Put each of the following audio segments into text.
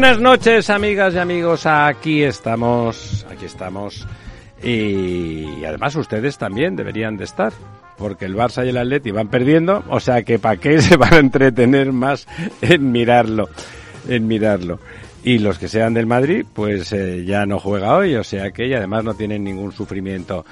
Buenas noches, amigas y amigos. Aquí estamos, aquí estamos. Y además ustedes también deberían de estar, porque el Barça y el Atleti van perdiendo, o sea que para qué se van a entretener más en mirarlo, en mirarlo. Y los que sean del Madrid, pues eh, ya no juega hoy, o sea que y además no tienen ningún sufrimiento.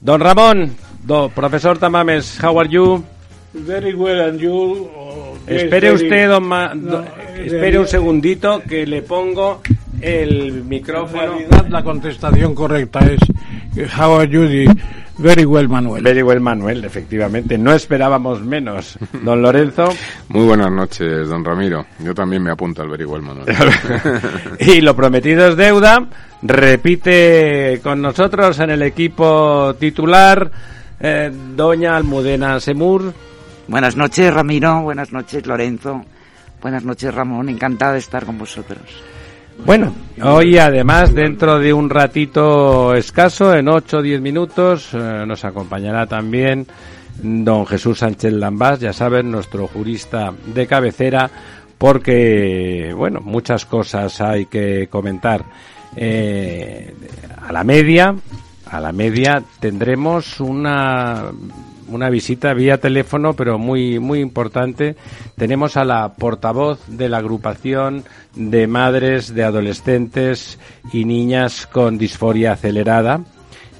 Don Ramón, do, profesor Tamames, how are you? Very well, and you? Oh, Espere very- usted, don Ma- No, do- eh, espere un segundito que le pongo el En micrófono. realidad, la contestación correcta es eh, How are you? Very well, Manuel. Very well, Manuel, efectivamente. No esperábamos menos. Don Lorenzo. Muy buenas noches, don Ramiro. Yo también me apunto al Very Well Manuel. y lo prometido es deuda. Repite con nosotros en el equipo titular eh, Doña Almudena Semur. Buenas noches, Ramiro. Buenas noches, Lorenzo. Buenas noches, Ramón. Encantada de estar con vosotros. Bueno, hoy además dentro de un ratito escaso, en 8 o 10 minutos, eh, nos acompañará también don Jesús Sánchez Lambás, ya saben, nuestro jurista de cabecera, porque, bueno, muchas cosas hay que comentar. Eh, a la media, a la media tendremos una una visita vía teléfono, pero muy muy importante. Tenemos a la portavoz de la agrupación de madres de adolescentes y niñas con disforia acelerada.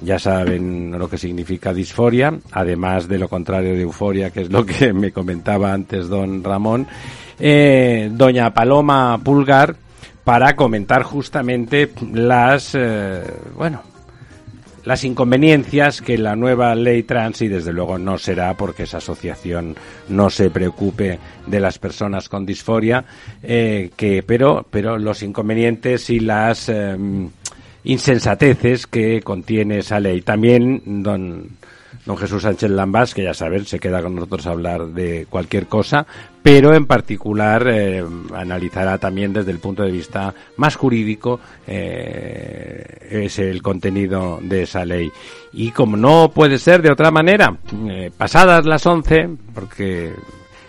Ya saben lo que significa disforia, además de lo contrario de euforia, que es lo que me comentaba antes don Ramón. Eh, doña Paloma Pulgar para comentar justamente las, eh, bueno, las inconveniencias que la nueva ley trans y desde luego no será porque esa asociación no se preocupe de las personas con disforia eh, que pero pero los inconvenientes y las eh, insensateces que contiene esa ley. También don don Jesús Sánchez Lambás que ya saben se queda con nosotros a hablar de cualquier cosa pero en particular eh, analizará también desde el punto de vista más jurídico eh, es el contenido de esa ley. Y como no puede ser de otra manera, eh, pasadas las 11, porque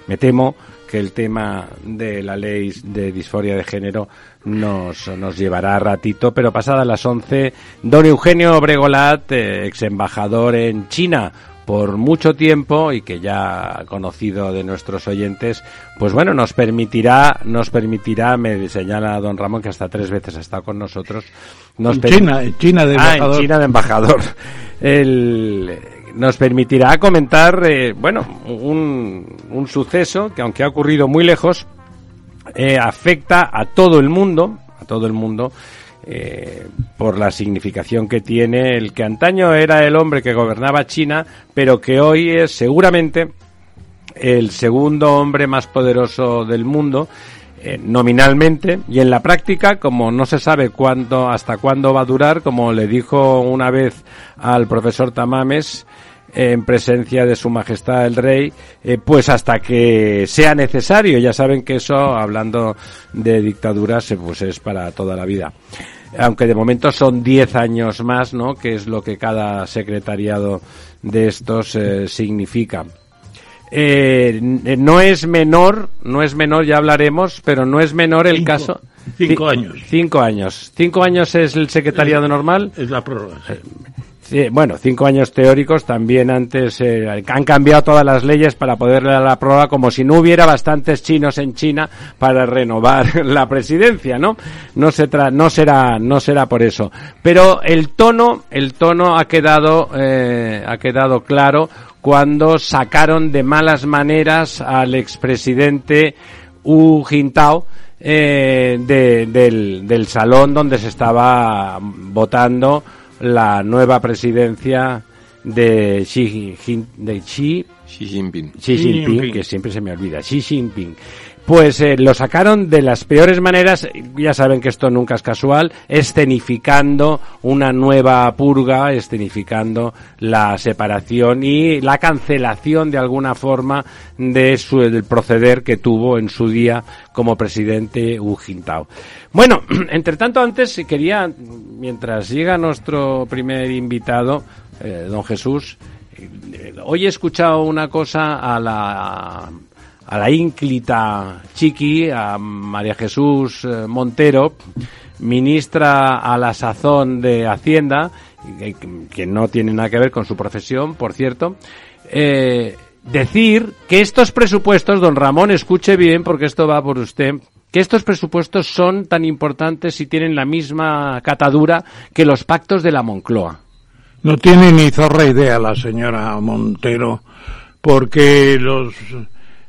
me temo que el tema de la ley de disforia de género nos, nos llevará a ratito, pero pasadas las 11, don Eugenio Bregolat, eh, ex embajador en China, por mucho tiempo y que ya conocido de nuestros oyentes, pues bueno, nos permitirá, nos permitirá, me señala don Ramón que hasta tres veces ha estado con nosotros. Nos En China, en China de Ah, en embajador. China de embajador. El- nos permitirá comentar, eh, bueno, un, un suceso que aunque ha ocurrido muy lejos, eh, afecta a todo el mundo, a todo el mundo, eh, por la significación que tiene. El que antaño era el hombre que gobernaba China, pero que hoy es seguramente el segundo hombre más poderoso del mundo nominalmente y en la práctica como no se sabe cuándo hasta cuándo va a durar como le dijo una vez al profesor Tamames en presencia de su majestad el rey eh, pues hasta que sea necesario ya saben que eso hablando de dictaduras eh, pues es para toda la vida aunque de momento son 10 años más no que es lo que cada secretariado de estos eh, significa eh, no es menor, no es menor, ya hablaremos, pero no es menor el Cinco. caso. Cinco Ci- años. Cinco años. Cinco años es el secretariado normal. Es la prórroga. sí. Bueno, cinco años teóricos, también antes eh, han cambiado todas las leyes para poderle dar la prueba como si no hubiera bastantes chinos en China para renovar la presidencia, ¿no? No se tra no será no será por eso, pero el tono el tono ha quedado eh, ha quedado claro cuando sacaron de malas maneras al expresidente Hu Jintao eh, del, del salón donde se estaba votando la nueva presidencia de Xi, de Xi, Xi Jinping. Xi Jinping, que siempre se me olvida, Xi Jinping. Pues eh, lo sacaron de las peores maneras, ya saben que esto nunca es casual, escenificando una nueva purga, escenificando la separación y la cancelación de alguna forma de su, del proceder que tuvo en su día como presidente Hu. Bueno, entre tanto antes quería, mientras llega nuestro primer invitado, eh, don Jesús, eh, hoy he escuchado una cosa a la a la ínclita Chiqui, a María Jesús eh, Montero, ministra a la sazón de Hacienda, que, no tiene nada que ver con su profesión, por cierto, eh, decir que estos presupuestos, don Ramón, escuche bien porque esto va por usted, que estos presupuestos son tan importantes y tienen la misma catadura que los pactos de la Moncloa. No tiene ni zorra idea la señora Montero, porque los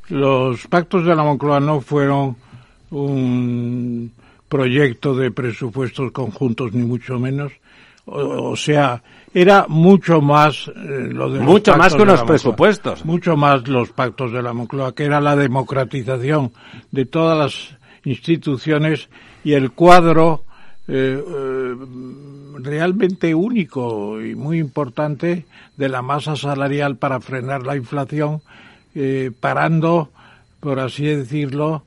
los pactos de la Moncloa no fueron un proyecto de presupuestos conjuntos, ni mucho menos. O, sea, era mucho más eh, lo de mucho más que los presupuestos mucho más los pactos de la Moncloa que era la democratización de todas las instituciones y el cuadro eh, eh, realmente único y muy importante de la masa salarial para frenar la inflación eh, parando, por así decirlo,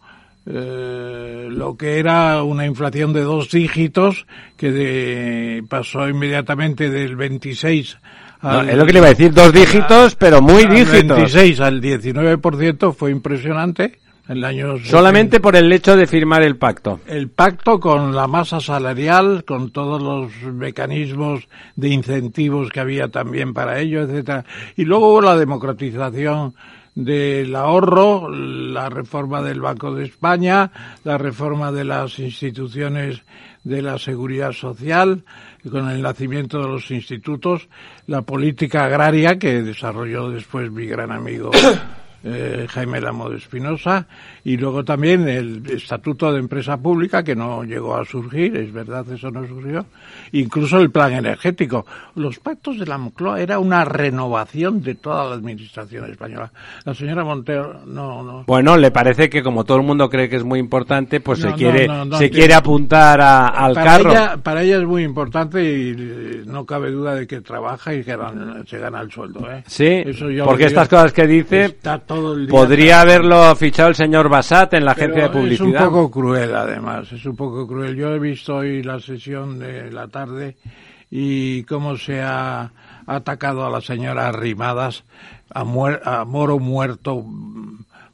eh, lo que era una inflación de dos dígitos que pasó inmediatamente del 26 al, es lo que le iba a decir, dos dígitos, pero muy dígitos. 26 al 19% fue impresionante. El año Solamente por el hecho de firmar el pacto. El pacto con la masa salarial, con todos los mecanismos de incentivos que había también para ello, etcétera. Y luego la democratización del ahorro, la reforma del Banco de España, la reforma de las instituciones de la seguridad social, con el nacimiento de los institutos, la política agraria que desarrolló después mi gran amigo eh, Jaime Lamo de Espinosa, y luego también el Estatuto de Empresa Pública, que no llegó a surgir, es verdad, eso no surgió, incluso el plan energético. Los pactos de la Moncloa era una renovación de toda la administración española. La señora Montero, no, no. Bueno, le parece que como todo el mundo cree que es muy importante, pues se quiere, se quiere apuntar al carro. para ella es muy importante y eh, no cabe duda de que trabaja y que se gana el sueldo, ¿eh? Sí, porque estas cosas que dice, Podría haberlo fichado el señor Basat en la agencia de publicidad. Es un poco cruel, además. Es un poco cruel. Yo he visto hoy la sesión de la tarde y cómo se ha atacado a la señora Rimadas a, a moro muerto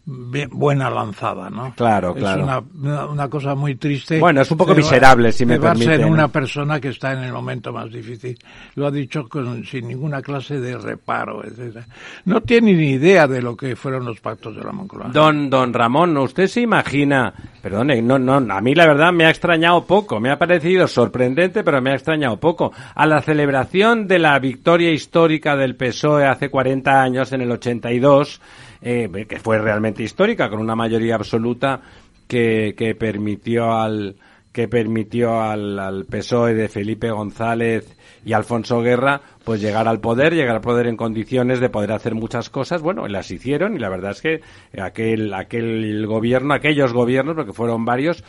buena lanzada, ¿no? Claro, claro. Es una, una, cosa muy triste. Bueno, es un poco miserable, si me permite. Va a ser una persona que está en el momento más difícil. Lo ha dicho con, sin ninguna clase de reparo, etcétera. No tiene ni idea de lo que fueron los pactos de la Moncloa. Don, don Ramón, ¿usted se imagina? Perdone, no, no, a mí la verdad me ha extrañado poco. Me ha parecido sorprendente, pero me ha extrañado poco. A la celebración de la victoria histórica del PSOE hace 40 años, en el 82, eh, que fue realmente histórica, con una mayoría absoluta que, que permitió al que permitió al, al PSOE de Felipe González y Alfonso Guerra pues llegar al poder, llegar al poder en condiciones de poder hacer muchas cosas, bueno, las hicieron y la verdad es que aquel aquel gobierno, aquellos gobiernos, porque fueron varios,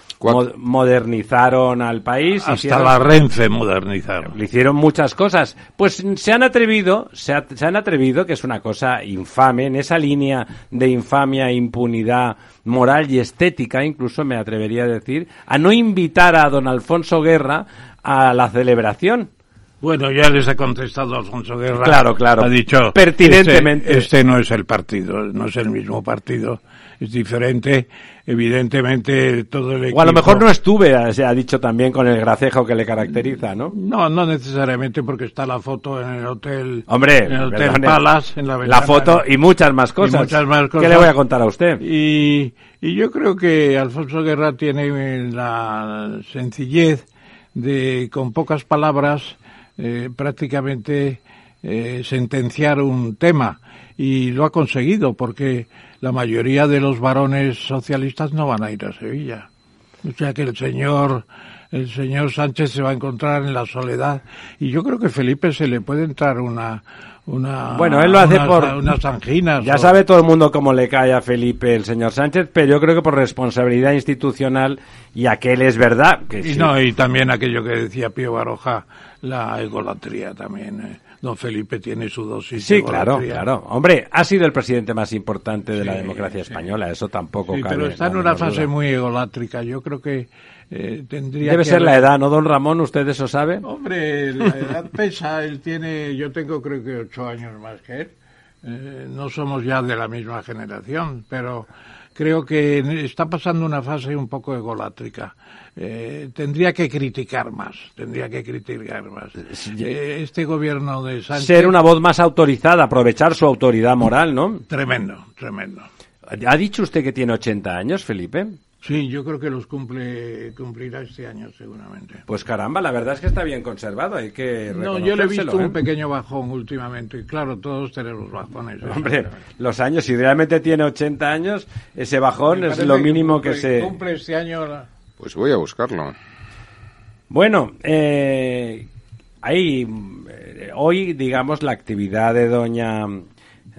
modernizaron al país. Hasta la Renfe modernizaron. Le hicieron muchas cosas. Pues se han atrevido, se, se han atrevido, que es una cosa infame, en esa línea de infamia, impunidad moral y estética, incluso me atrevería a decir, a no invitar a don Alfonso Guerra a la celebración Bueno, ya les ha contestado Alfonso Guerra. Claro, claro. Ha dicho pertinentemente. Este, este, no es el partido, no es el mismo partido, es diferente. Evidentemente todo el equipo. O a lo mejor no estuve, se ha dicho también con el gracejo que le caracteriza, ¿no? No, no necesariamente porque está la foto en el hotel. Hombre, en el hotel Palace, en la, la foto y muchas más cosas. Y muchas más cosas. ¿Qué le voy a contar a usted? Y, y yo creo que Alfonso Guerra tiene la sencillez de con pocas palabras eh, prácticamente eh, sentenciar un tema y lo ha conseguido porque la mayoría de los varones socialistas no van a ir a Sevilla. O sea que el señor el señor Sánchez se va a encontrar en la soledad y yo creo que Felipe se le puede entrar una una bueno él lo hace unas, por unas anginas ya o... sabe todo el mundo cómo le cae a Felipe el señor Sánchez pero yo creo que por responsabilidad institucional y aquel es verdad que y sí. no y también aquello que decía Pío Baroja la egolatría también eh. don Felipe tiene su dosis sí de claro claro hombre ha sido el presidente más importante de Sí, la democracia sí. española eso tampoco Sí, cabe pero está en una fase duda. muy egolátrica yo creo que eh, tendría debe que ser la edad no don Ramón usted eso sabe Hombre, la edad pesa, él tiene, yo tengo creo que ocho años más que él. Eh, no somos ya de la misma generación, pero creo que está pasando una fase un poco egolátrica. Eh, tendría que criticar más, tendría que criticar más. Eh, este gobierno de Sánchez... ser una voz más autorizada aprovechar su autoridad moral no Tremendo, tremendo. ha dicho usted que tiene 80 años Felipe Sí, yo creo que los cumple, cumplirá este año seguramente. Pues caramba, la verdad es que está bien conservado, hay que No, yo le he visto reconocérselo, ¿eh? un pequeño bajón últimamente. y Claro, todos tenemos bajones. eso Hombre, los años, si realmente tiene 80 años, ese bajón es lo mínimo que cumple- se... Cumple este año la- Pues voy a buscarlo. Bueno, eh, ahí, eh, hoy, digamos, la actividad de doña,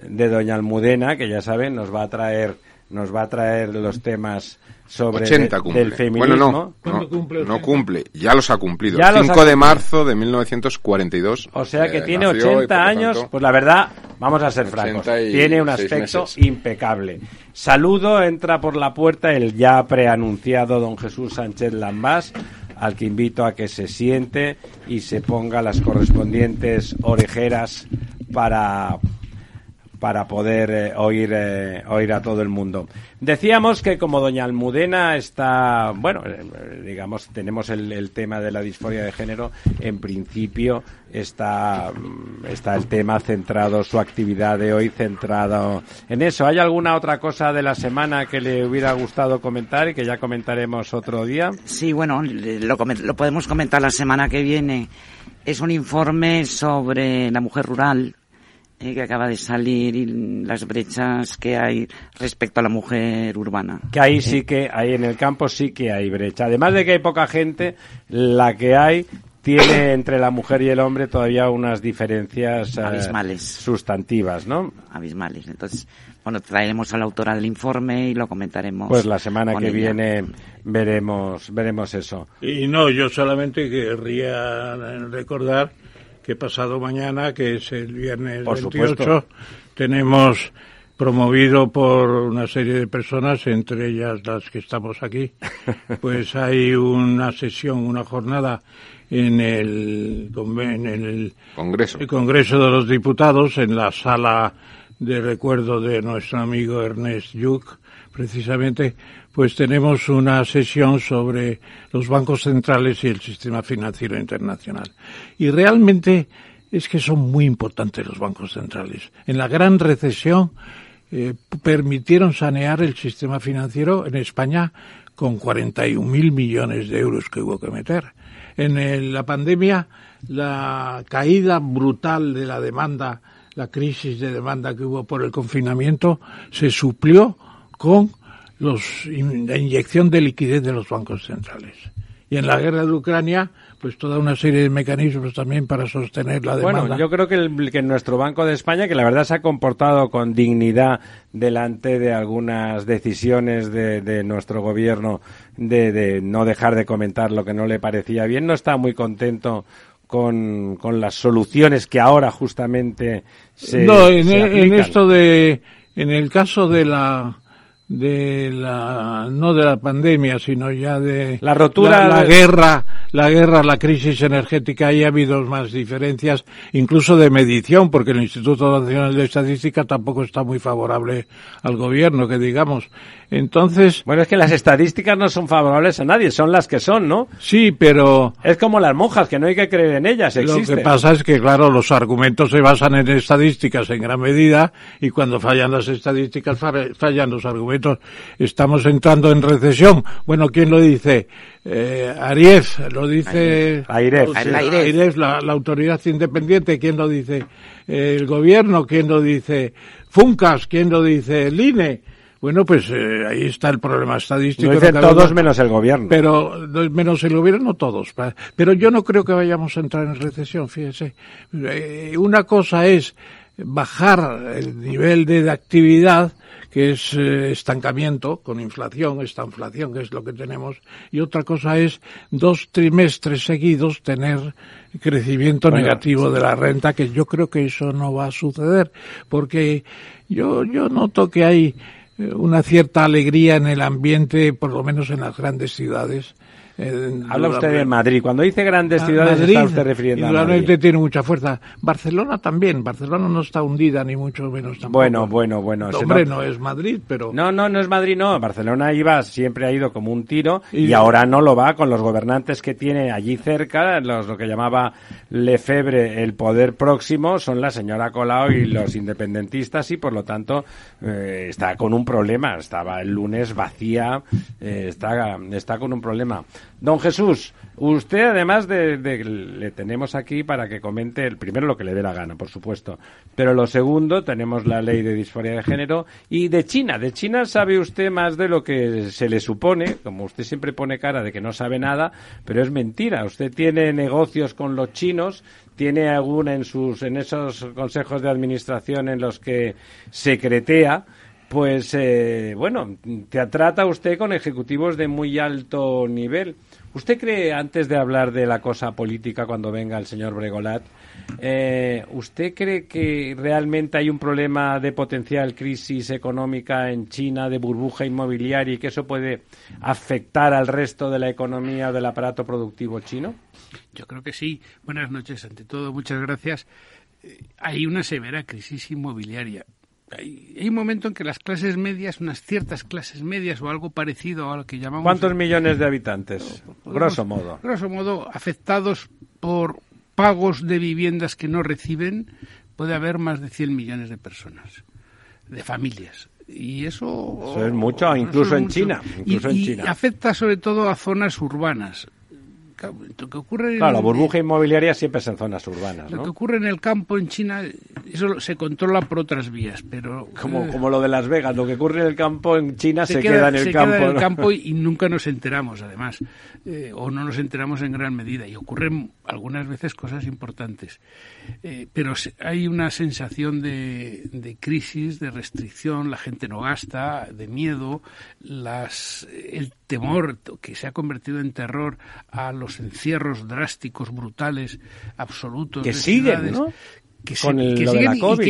de doña Almudena, que ya saben, nos va a traer, nos va a traer los temas sobre 80 de- cumple. del feminismo. Bueno, no, ¿Cuándo no, cumple no 80? cumple, ya los ha cumplido. Ya los ha 5 de marzo de 1942. O sea que eh, tiene nació y, 80 por lo años, tanto, pues la verdad, vamos a ser francos, 86 tiene un aspecto meses. impecable. Saludo, entra por la puerta el ya preanunciado don Jesús Sánchez Lambás, al que invito a que se siente y se ponga las correspondientes orejeras para para poder eh, oír eh, oír a todo el mundo. Decíamos que como doña Almudena está, bueno, eh, digamos, tenemos el, el tema de la disforia de género, en principio está, mm, está el tema centrado, su actividad de hoy centrado en eso. ¿Hay alguna otra cosa de la semana que le hubiera gustado comentar y que ya comentaremos otro día? Sí, bueno, lo, lo podemos comentar la semana que viene. Es un informe sobre la mujer rural eh, que acaba de salir y las brechas que hay respecto a la mujer urbana. Que ahí sí que, ahí en el campo sí que hay brecha. Además de que hay poca gente, la que hay tiene entre la mujer y el hombre todavía unas diferencias eh, Abismales. sustantivas, ¿no? abismales. Entonces, bueno, traeremos a la autora del informe y lo comentaremos. Pues la semana que ella. viene veremos veremos eso. Y no, yo solamente querría recordar que pasado mañana, que es el viernes Por 28, supuesto. tenemos promovido por una serie de personas, entre ellas las que estamos aquí, pues hay una sesión, una jornada en el, en el Congreso. el Congreso de los Diputados, en la sala de recuerdo de nuestro amigo Ernest Lluch, precisamente, pues tenemos una sesión sobre los bancos centrales y el sistema financiero internacional. Y realmente es que son muy importantes los bancos centrales. En la gran recesión eh, permitieron sanear el sistema financiero en España con 41.000 millones de euros que hubo que meter. En el- la pandemia, la caída brutal de la demanda, la crisis de demanda que hubo por el confinamiento, se suplió con los, la inyección de liquidez de los bancos centrales. Y en la guerra de Ucrania, pues toda una serie de mecanismos también para sostener la demanda. Bueno, yo creo que, el, que nuestro Banco de España, que la verdad se ha comportado con dignidad delante de algunas decisiones de, de nuestro gobierno de, de no dejar de comentar lo que no le parecía bien, no está muy contento con, con las soluciones que ahora justamente se no, en, se en aplican. esto de, en el caso de la de la no de la pandemia sino ya de la rotura la, guerra la guerra la crisis energética ahí ha habido más diferencias incluso de medición porque el Instituto Nacional de Estadística tampoco está muy favorable al gobierno que digamos. Entonces bueno es que las estadísticas no son favorables a nadie son las que son no sí pero es como las monjas que no hay que creer en ellas existen. lo que pasa es que claro los argumentos se basan en estadísticas en gran medida y cuando fallan las estadísticas fallan los argumentos estamos entrando en recesión. Bueno, ¿quién lo dice? Eh, Arief, lo dice Airef. la, autoridad independiente, ¿quién lo dice? el gobierno, ¿quién lo dice? Funcas, ¿quién lo dice? El INE. Bueno, pues eh, ahí está el problema estadístico. Lo dicen todos menos el gobierno. Pero menos el gobierno, no todos. Pero yo no creo que vayamos a entrar en recesión, fíjese. Eh, una cosa es bajar el nivel de actividad que es eh, estancamiento con inflación, esta inflación que es lo que tenemos, y otra cosa es dos trimestres seguidos tener crecimiento negativo de la renta, que yo creo que eso no va a suceder, porque yo, yo noto que hay eh, una cierta alegría en el ambiente, por lo menos en las grandes ciudades, Habla usted de Madrid. Cuando dice grandes ah, ciudades, está usted refiriendo a Madrid. tiene mucha fuerza. Barcelona también. Barcelona no está hundida, ni mucho menos tampoco. Bueno, bueno, bueno. hombre, no... es Madrid, pero... No, no, no es Madrid, no. Barcelona iba, siempre ha ido como un tiro y, ahora no lo va con los gobernantes que tiene allí cerca, los, lo que llamaba Lefebvre el poder próximo, son la señora Colau y los independentistas y por lo tanto eh, está con un problema. Estaba el lunes vacía, eh, está, está con un problema. Don Jesús, usted además de, le tenemos aquí para que comente el primero lo que le dé la gana, por supuesto, pero lo segundo tenemos la ley de disforia de género y de China. De China sabe usted más de lo que se le supone, como usted siempre pone cara de que no sabe nada, pero es mentira. Usted tiene negocios con los chinos, tiene alguna en sus en esos consejos de administración en los que secretea pues eh, bueno, te trata usted con ejecutivos de muy alto nivel. ¿Usted cree, antes de hablar de la cosa política cuando venga el señor Bregolat, eh, ¿usted cree que realmente hay un problema de potencial crisis económica en China, de burbuja inmobiliaria y que eso puede afectar al resto de la economía o del aparato productivo chino? Yo creo que sí. Buenas noches, ante todo, muchas gracias. Eh, hay una severa crisis inmobiliaria hay, un momento en que las clases medias, unas ciertas clases medias o algo parecido a lo que llamamos... ¿Cuántos millones de habitantes? grosso modo. Grosso modo, afectados por pagos de viviendas que no reciben, puede haber más de 100 millones de personas, de familias. Y eso, es mucho, incluso en China. Incluso en China. afecta sobre todo a zonas urbanas lo que ocurre claro, la burbuja inmobiliaria siempre es en zonas urbanas. Lo que ocurre en el campo en China, eso se controla por otras vías, pero... Como, eh, como lo de Las Vegas, lo que ocurre en el campo en China se, queda, en el campo. Queda en el campo y, nunca nos enteramos, además, eh, o no nos enteramos en gran medida, y ocurren algunas veces cosas importantes. Eh, pero hay una sensación de, de, crisis, de restricción, la gente no gasta, de miedo, las, el temor que se ha convertido en terror a los encierros drásticos, brutales, absolutos. Que siguen, ¿no? que, con el,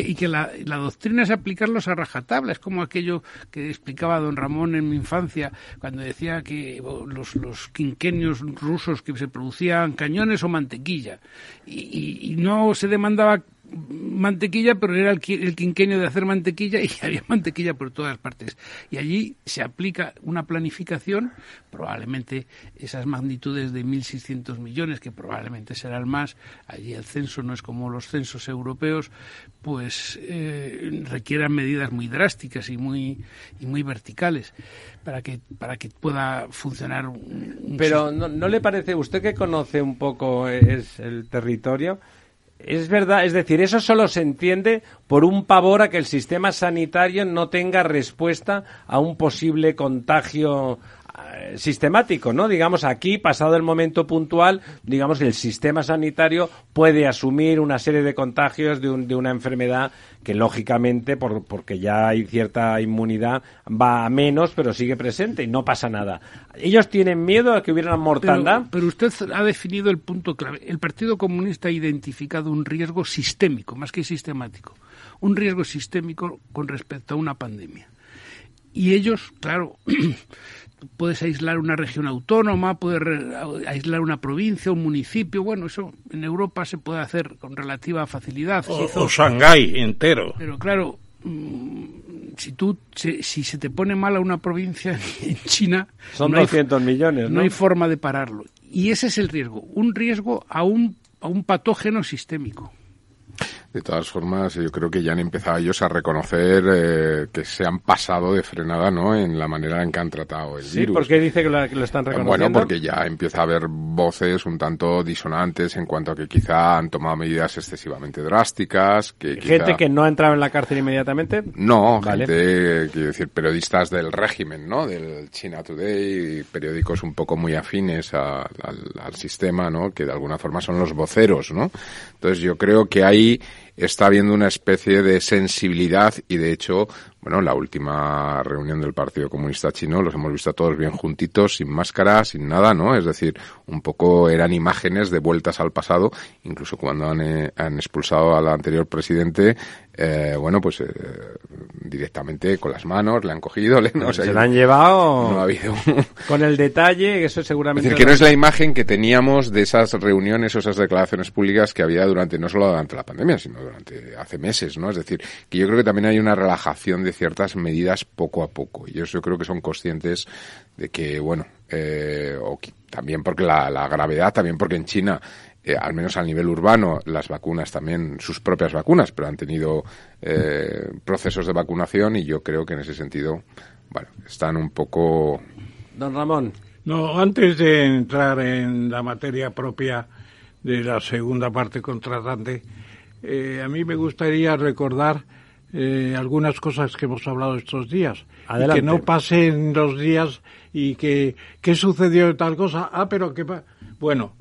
Y que, la, doctrina es aplicarlos a rajatabla. Es como aquello que explicaba don Ramón en mi infancia, cuando decía que los, los quinquenios rusos que se producían cañones o mantequilla. y no se demandaba mantequilla, pero era el, quinquenio de hacer mantequilla y había mantequilla por todas partes. Y allí se aplica una planificación, probablemente esas magnitudes de 1.600 millones, que probablemente serán más, allí el censo no es como los censos europeos, pues eh, requieran medidas muy drásticas y muy, y muy verticales para que, para que pueda funcionar. Un, pero ¿no, ¿no le parece, usted que conoce un poco es el territorio, es verdad, es decir, eso solo se entiende por un pavor a que el sistema sanitario no tenga respuesta a un posible contagio sistemático, ¿no? Digamos, aquí, pasado el momento puntual, digamos, el sistema sanitario puede asumir una serie de contagios de, de una enfermedad que, lógicamente, por, porque ya hay cierta inmunidad, va a menos, pero sigue presente y no pasa nada. ¿Ellos tienen miedo a que hubiera una mortandad? Pero, pero usted ha definido el punto clave. El Partido Comunista ha identificado un riesgo sistémico, más que sistemático. Un riesgo sistémico con respecto a una pandemia y ellos, claro, puedes aislar una región autónoma, puedes aislar una provincia, un municipio, bueno, eso en Europa se puede hacer con relativa facilidad. O, Shanghái entero. Pero claro, mm, si tú si, se te pone mal a una provincia en China son 200 millones, ¿no? no hay forma de pararlo. Y ese es el riesgo, un riesgo a un a un patógeno sistémico. De todas formas, yo creo que ya han empezado ellos a reconocer eh, que se han pasado de frenada, ¿no? En la manera en que han tratado el sí, virus. ¿por qué dice que lo, están reconociendo? Bueno, porque ya empieza a haber voces un tanto disonantes en cuanto a que quizá han tomado medidas excesivamente drásticas. Que ¿Gente que no ha entrado en la cárcel inmediatamente? No, gente, quiero decir, periodistas del régimen, ¿no? Del China Today, periódicos un poco muy afines al, al sistema, ¿no? Que de alguna forma son los voceros, ¿no? Entonces yo creo que hay está habiendo una especie de sensibilidad y de hecho, bueno, la última reunión del Partido Comunista Chino los hemos visto todos bien juntitos, sin máscara, sin nada, ¿no? Es decir, un poco eran imágenes de vueltas al pasado, incluso cuando han, eh, han expulsado al anterior presidente, eh, bueno, pues eh, directamente con las manos, le han cogido, le, no, se la han llevado no ha habido con el detalle, eso seguramente... Es decir, que no es la imagen que teníamos de esas reuniones o esas declaraciones públicas que había durante, no solo durante la pandemia, sino durante hace meses, ¿no? Es decir, que yo creo que también hay una relajación de ciertas medidas poco a poco. Y ellos yo creo que son conscientes de que, bueno, eh, o también porque la, la gravedad, también porque en China eh, al menos a nivel urbano, las vacunas también, sus propias vacunas, pero han tenido eh, procesos de vacunación y yo creo que en ese sentido, bueno, están un poco. Don Ramón. No, antes de entrar en la materia propia de la segunda parte contratante, eh, a mí me gustaría recordar algunas cosas que hemos hablado estos días. que no pasen los días y que, ¿qué sucedió de tal cosa? Ah, pero que... Bueno,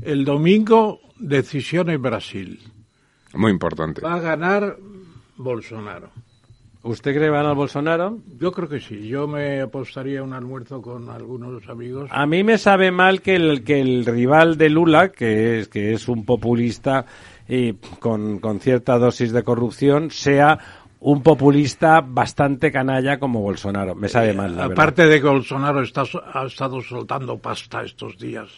el domingo, decisión en Brasil. Muy importante. Va a ganar Bolsonaro. ¿Usted cree que va a ganar Bolsonaro? Yo creo que sí. Yo me apostaría un almuerzo con algunos amigos. A mí me sabe mal que el, que el rival de Lula, que es, que es un populista y con, con cierta dosis de corrupción, sea un populista bastante canalla como Bolsonaro. Me sabe mal. aparte de que Bolsonaro está, ha estado soltando pasta estos días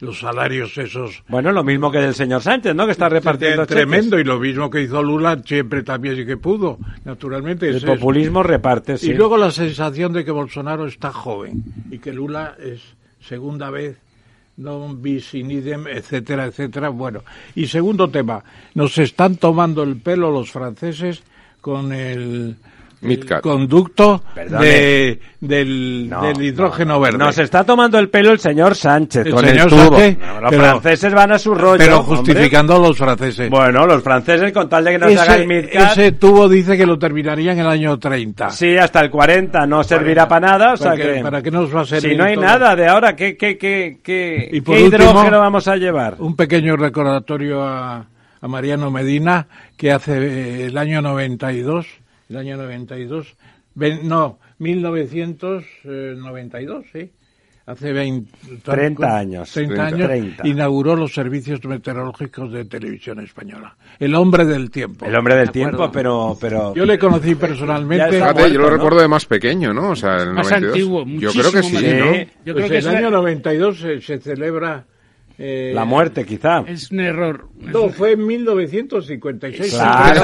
los salarios esos. Bueno, lo mismo que del señor Sánchez, ¿no? Que está repartiendo Tremendo, y lo mismo que hizo Lula siempre también y que pudo, naturalmente. El populismo reparte, sí. Y luego la sensación de que Bolsonaro está joven y que Lula es segunda vez no bis in idem, etcétera, etcétera. Bueno, y segundo tema, nos están tomando el pelo los franceses con el conducto de, del, hidrógeno verde. Nos está tomando el pelo el señor Sánchez con el tubo. los franceses van a su rollo. Pero justificando a los franceses. Bueno, los franceses con tal de que no se haga el Ese tubo dice que lo terminaría en el año 30. Sí, hasta el 40 no servirá para nada. O sea que, ¿Para qué nos va a servir? Si no hay nada de ahora, ¿qué, qué, qué, qué, hidrógeno vamos a llevar? Un pequeño recordatorio a, a Mariano Medina que hace el año 92 el año 92, no, 1992, sí. Hace 20, 30 años. 30 años inauguró los servicios meteorológicos de televisión española. El hombre del tiempo. El hombre del tiempo, pero, pero... Yo le conocí personalmente. yo lo recuerdo de más pequeño, ¿no? O sea, el más antiguo, Yo creo que sí, ¿no? Yo creo pues que el año 92 se celebra eh, la muerte, quizá. Es un error. No, fue en 1956. Claro,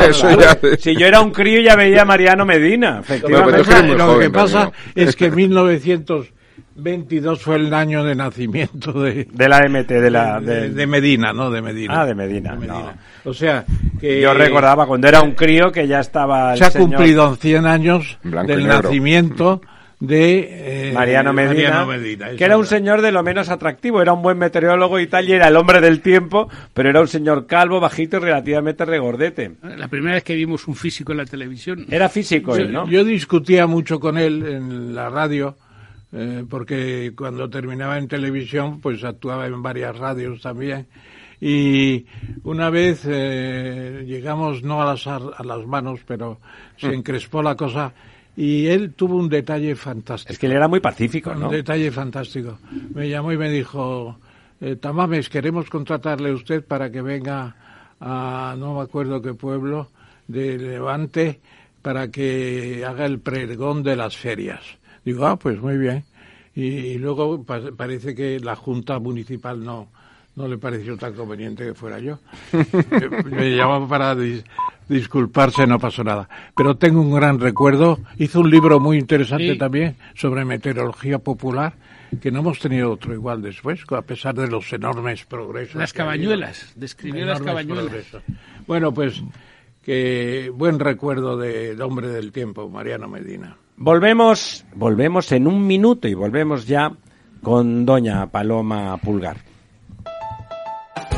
Si yo era un crío ya veía a Mariano Medina, efectivamente. Lo que pasa es que 1922 fue el año de nacimiento de... De la MT, de la... De, Medina, ¿no? De Medina. Ah, de Medina, No. O sea, que... Yo recordaba cuando era un crío que ya estaba... se ha cumplido 100 años del nacimiento de eh, Mariano, Medina, que era un señor de lo menos atractivo, era un buen meteorólogo y tal, y era el hombre del tiempo, pero era un señor calvo, bajito y relativamente regordete. La primera vez que vimos un físico en la televisión. Era físico yo, él, ¿no? Yo discutía mucho con él en la radio, eh, porque cuando terminaba en televisión, pues actuaba en varias radios también. Y una vez eh, llegamos no a las, a las manos, pero se mm. encrespó la cosa y él tuvo un detalle fantástico. Es que él era muy pacífico, ¿no? Un detalle fantástico. Me llamó y me dijo, eh, Tamames, queremos contratarle a usted para que venga a, no me acuerdo qué pueblo, de Levante, para que haga el pregón de las ferias. Digo, ah, pues muy bien. Y, luego parece que la Junta Municipal no, no le pareció tan conveniente que fuera yo. Me llamaba para disculparse, no pasó nada. Pero tengo un gran recuerdo. Hizo un libro muy interesante también sobre meteorología popular, que no hemos tenido otro igual después, a pesar de los enormes progresos. Las cabañuelas, describió las cabañuelas. Bueno, pues que buen recuerdo del hombre del tiempo, Mariano Medina. Volvemos, volvemos en un minuto y volvemos ya con doña Paloma Pulgar.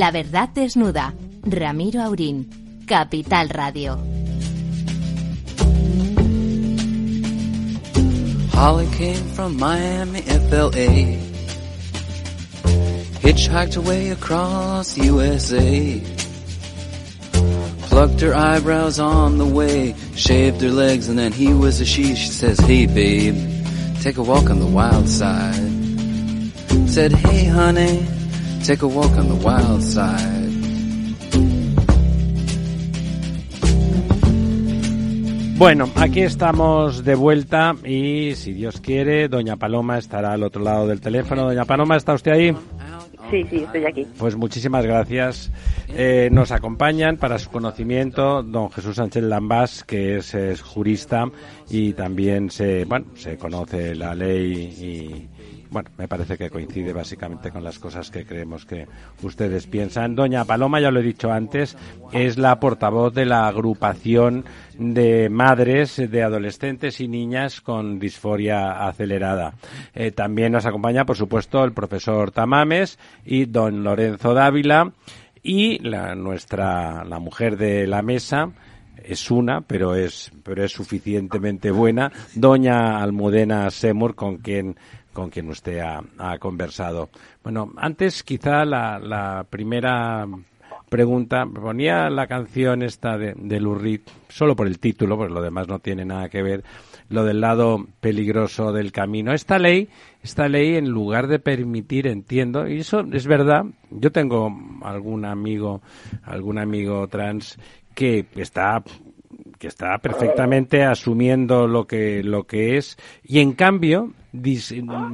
La verdad desnuda. Ramiro Aurín. Capital Radio. Holly came from Miami, FLA. Hitchhiked away across USA. Plucked her eyebrows on the way, shaved her legs, and then he was a she. She says, Hey babe, take a walk on the wild side. Said, Hey honey, take a walk on the wild side. Bueno, aquí estamos de vuelta y si Dios quiere, doña Paloma estará al otro lado del teléfono. Doña Paloma, ¿está usted ahí? Sí, sí, estoy aquí. Pues muchísimas gracias. Eh, nos acompañan para su conocimiento don Jesús Sánchez Lambás, que es, es, jurista y también se, bueno, se conoce la ley y, bueno, me parece que coincide básicamente con las cosas que creemos que ustedes piensan. Doña Paloma, ya lo he dicho antes, es la portavoz de la agrupación de madres de adolescentes y niñas con disforia acelerada. Eh, también nos acompaña, por supuesto, el profesor Tamames y don Lorenzo Dávila y la, nuestra, la mujer de la mesa, es una, pero es, pero es suficientemente buena, doña Almudena Semur, con quien con quien usted ha, conversado. Bueno, antes quizá la, primera pregunta, ponía la canción esta de, de solo por el título, porque lo demás no tiene nada que ver, lo del lado peligroso del camino. Esta ley, esta ley en lugar de permitir, entiendo, y eso es verdad, yo tengo algún amigo, algún amigo trans que está que está perfectamente asumiendo lo que lo que es. Y en cambio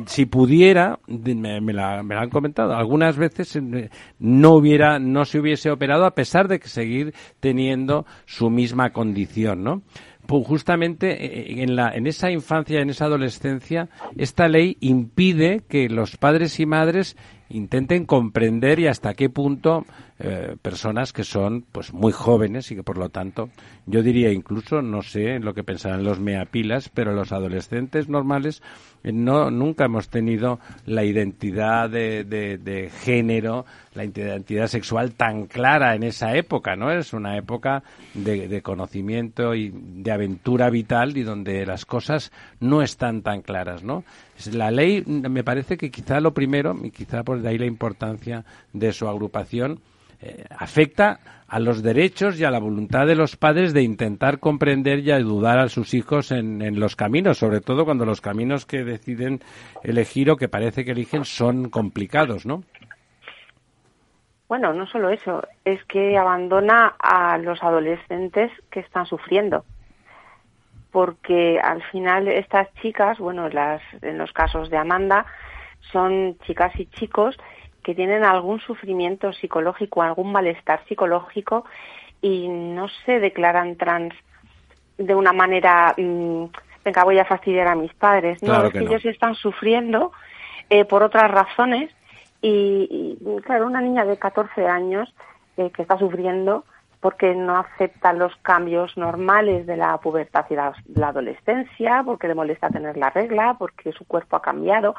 si pudiera me, la, me han comentado. Algunas veces eh, no hubiera no se hubiese operado a pesar de que seguir teniendo su misma condición no pues justamente eh, en, la, en esa infancia, en esa adolescencia, esta ley impide que los padres y madres intenten comprender y hasta qué punto eh, personas que son pues muy jóvenes y que por lo tanto yo diría incluso no sé lo que pensarán los meapilas pero los adolescentes normales no nunca hemos tenido la identidad de, de, género la identidad sexual tan clara en esa época no es una época de, de conocimiento y de aventura vital y donde las cosas no están tan claras no la ley me parece que quizá lo primero y quizá por de ahí la importancia de su agrupación eh, afecta a los derechos y a la voluntad de los padres de intentar comprender y ayudar a sus hijos en, los caminos, sobre todo cuando los caminos que deciden elegir o que parece que eligen son complicados, ¿no? Bueno, no solo eso, es que abandona a los adolescentes que están sufriendo. Porque al final estas chicas, bueno, las, en los casos de Amanda, son chicas y chicos que tienen algún sufrimiento psicológico, algún malestar psicológico y no se declaran trans de una manera, mm, venga, voy a fastidiar a mis padres. no, es que, ellos están sufriendo eh, por otras razones y, claro, una niña de 14 años eh, que está sufriendo porque no acepta los cambios normales de la pubertad y la, la, adolescencia, porque le molesta tener la regla, porque su cuerpo ha cambiado,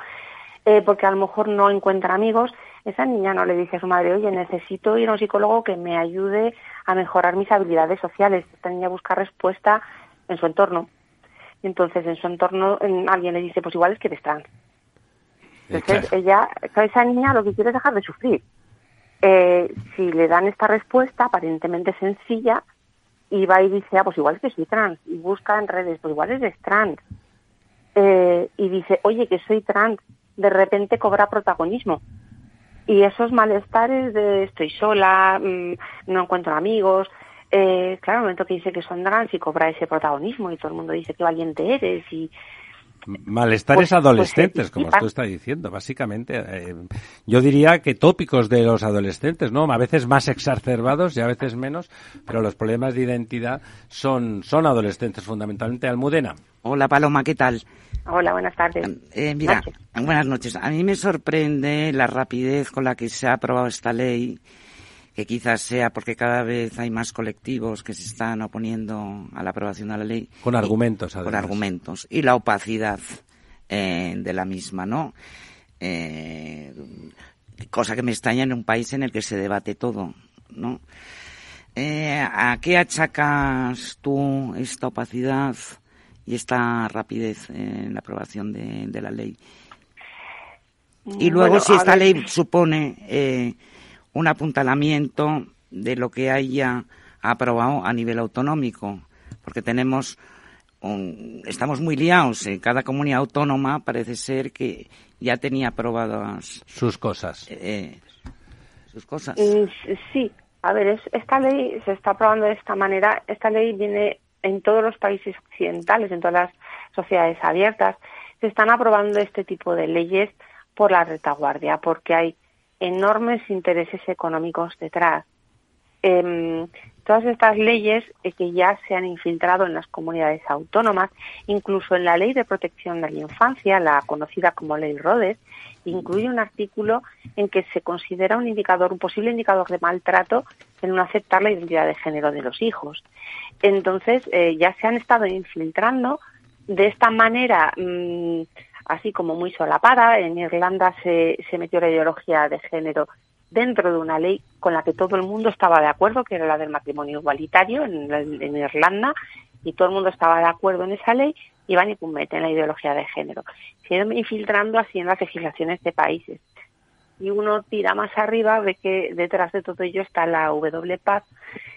eh, porque a lo mejor no encuentra amigos esa niña no le dice a su madre, oye, necesito ir a un psicólogo que me ayude a mejorar mis habilidades sociales. Esta niña busca respuesta en su entorno. Y entonces en su entorno alguien le dice, pues igual es que eres trans. Entonces ella, esa niña lo que quiere es dejar de sufrir. Eh, si le dan esta respuesta aparentemente sencilla y va y dice, ah, pues igual es que soy trans, y busca en redes, pues igual eres trans, eh, y dice, oye, que soy trans, de repente cobra protagonismo. Y esos malestares de estoy sola, mm, no encuentro amigos, eh, claro, el momento que dice que son trans y cobra ese protagonismo y todo el mundo dice qué valiente eres y Malestares pues, pues, adolescentes, como usted está diciendo, básicamente. Eh, yo diría que tópicos de los adolescentes, ¿no? A veces más exacerbados y a veces menos, pero los problemas de identidad son, son adolescentes fundamentalmente. Almudena. Hola Paloma, ¿qué tal? Hola, buenas tardes. Eh, mira, buenas noches. A mí me sorprende la rapidez con la que se ha aprobado esta ley, que quizás sea porque cada vez hay más colectivos que se están oponiendo a la aprobación de la ley. Con argumentos, además. Con argumentos. Y la opacidad eh, de la misma, ¿no? Eh, cosa que me extraña en un país en el que se debate todo, ¿no? ¿A qué achacas tú esta opacidad? Y esta rapidez en la aprobación de, la ley. Y luego si esta ley supone eh, un apuntalamiento de lo que haya aprobado a nivel autonómico, porque tenemos estamos muy liados. En cada comunidad autónoma parece ser que ya tenía aprobadas sus cosas. Eh, sus cosas. Mm, sí, a ver, esta ley se está aprobando de esta manera. Esta ley viene en todos los países occidentales, en todas las sociedades abiertas, se están aprobando este tipo de leyes por la retaguardia, porque hay enormes intereses económicos detrás. Em, todas estas leyes eh, que ya se han infiltrado en las comunidades autónomas, incluso en la Ley de Protección de la Infancia, la conocida como Ley Rhodes, incluye un artículo en que se considera un indicador, un posible indicador de maltrato en no aceptar la identidad de género de los hijos. Entonces, eh, ya se han estado infiltrando de esta manera, mm, así como muy solapada. En Irlanda se, se metió la ideología de género dentro de una ley con la que todo el mundo estaba de acuerdo, que era la del matrimonio igualitario en, en Irlanda, y todo el mundo estaba de acuerdo en esa ley, y van y meten la ideología de género. Se infiltrando así en las legislaciones de países. Y uno tira más arriba, ve que detrás de todo ello está la WPAD,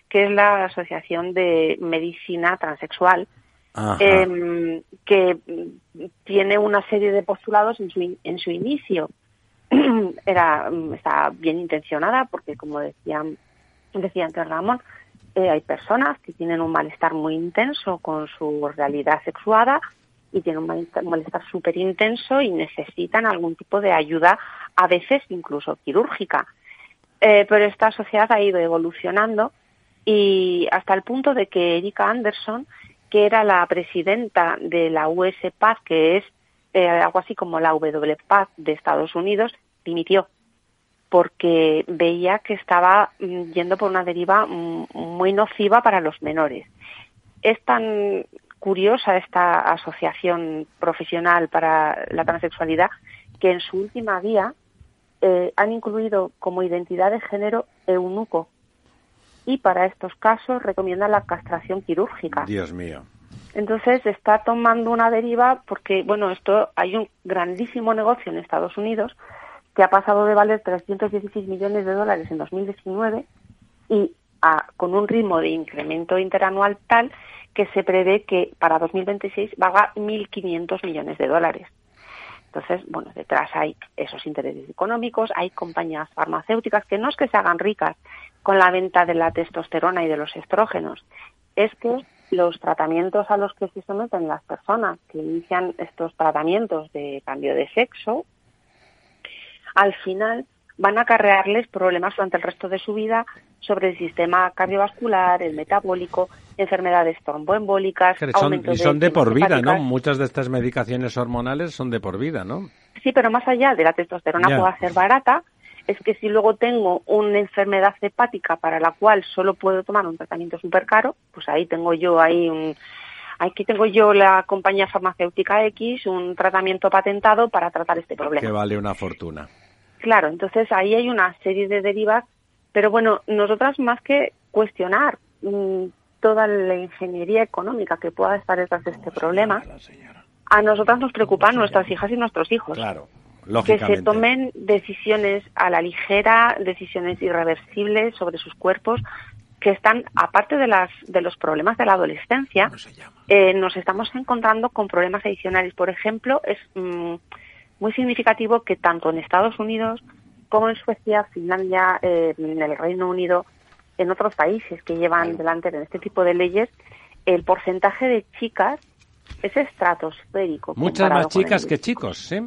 que es la Asociación de Medicina Transexual, eh, que tiene una serie de postulados en su, en su inicio. Era, está bien intencionada porque, como decían, decía antes Ramón, eh, hay personas que tienen un malestar muy intenso con su realidad sexuada y tienen un malestar súper intenso y necesitan algún tipo de ayuda, a veces incluso quirúrgica. Eh, pero esta sociedad ha ido evolucionando y hasta el punto de que Erika Anderson, que era la presidenta de la USPAD, que es eh, algo así como la WPAD de Estados Unidos, dimitió porque veía que estaba mm, yendo por una deriva mm, muy nociva para los menores. Es tan curiosa esta asociación profesional para la transexualidad que en su última guía eh, han incluido como identidad de género eunuco y para estos casos recomiendan la castración quirúrgica. Dios mío. Entonces está tomando una deriva porque, bueno, esto hay un grandísimo negocio en Estados Unidos que ha pasado de valer 316 millones de dólares en 2019 y con un ritmo de incremento interanual tal que se prevé que para 2026 valga 1.500 millones de dólares. Entonces, bueno, detrás hay esos intereses económicos, hay compañías farmacéuticas que no es que se hagan ricas con la venta de la testosterona y de los estrógenos, es que los tratamientos a los que se someten las personas que inician estos tratamientos de cambio de sexo al final van a acarrearles problemas durante el resto de su vida sobre el sistema cardiovascular, el metabólico, enfermedades tromboembólicas, son, y son de, por vida, ¿no? Muchas de estas medicaciones hormonales son de por vida, ¿no? Sí, pero más allá de la testosterona pueda ser barata, es que si luego tengo una enfermedad hepática para la cual solo puedo tomar un tratamiento súper caro, pues ahí tengo yo ahí un, aquí tengo yo la compañía farmacéutica X, un tratamiento patentado para tratar este problema. Que vale una fortuna. Claro, entonces ahí hay una serie de derivas, pero bueno, nosotras más que cuestionar mm, toda la ingeniería económica que pueda estar detrás de este problema, a nosotras nos preocupan nuestras hijas y nuestros hijos. Claro. Que se tomen decisiones a la ligera, decisiones irreversibles sobre sus cuerpos, que están, aparte de, las, de los problemas de la adolescencia, eh, nos estamos encontrando con problemas adicionales. Por ejemplo, es mm, muy significativo que tanto en Estados Unidos como en Suecia, Finlandia, eh, en el Reino Unido, en otros países que llevan delante en este tipo de leyes, el porcentaje de chicas es estratosférico. Muchas más chicas que chicos, ¿sí?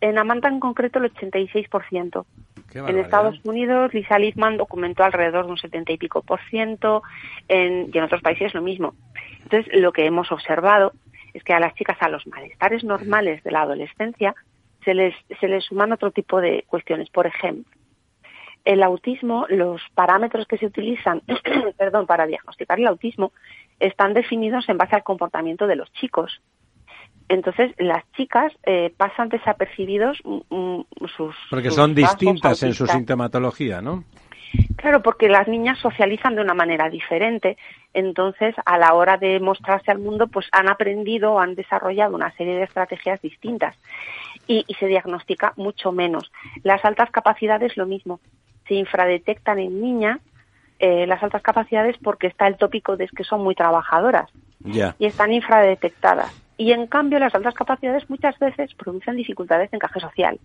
En Amanta en concreto el 86%. En Estados Unidos, Lisa Littman documentó alrededor de un 70 y pico por ciento, en, y en otros países lo mismo. Entonces, lo que hemos observado es que a las chicas, a los malestares normales de la adolescencia, se les, se les suman otro tipo de cuestiones. Por ejemplo, el autismo, los parámetros que se utilizan perdón, para diagnosticar el autismo están definidos en base al comportamiento de los chicos. Entonces, las chicas eh, pasan desapercibidos mm, mm, sus. Porque son distintas en su sintomatología, ¿no? Claro, porque las niñas socializan de una manera diferente. Entonces, a la hora de mostrarse al mundo, pues han aprendido, han desarrollado una serie de estrategias distintas y, se diagnostica mucho menos. Las altas capacidades, lo mismo. Se infradetectan en niñas eh, las altas capacidades porque está el tópico de que son muy trabajadoras y están infradetectadas y en cambio las altas capacidades muchas veces producen dificultades de encaje social.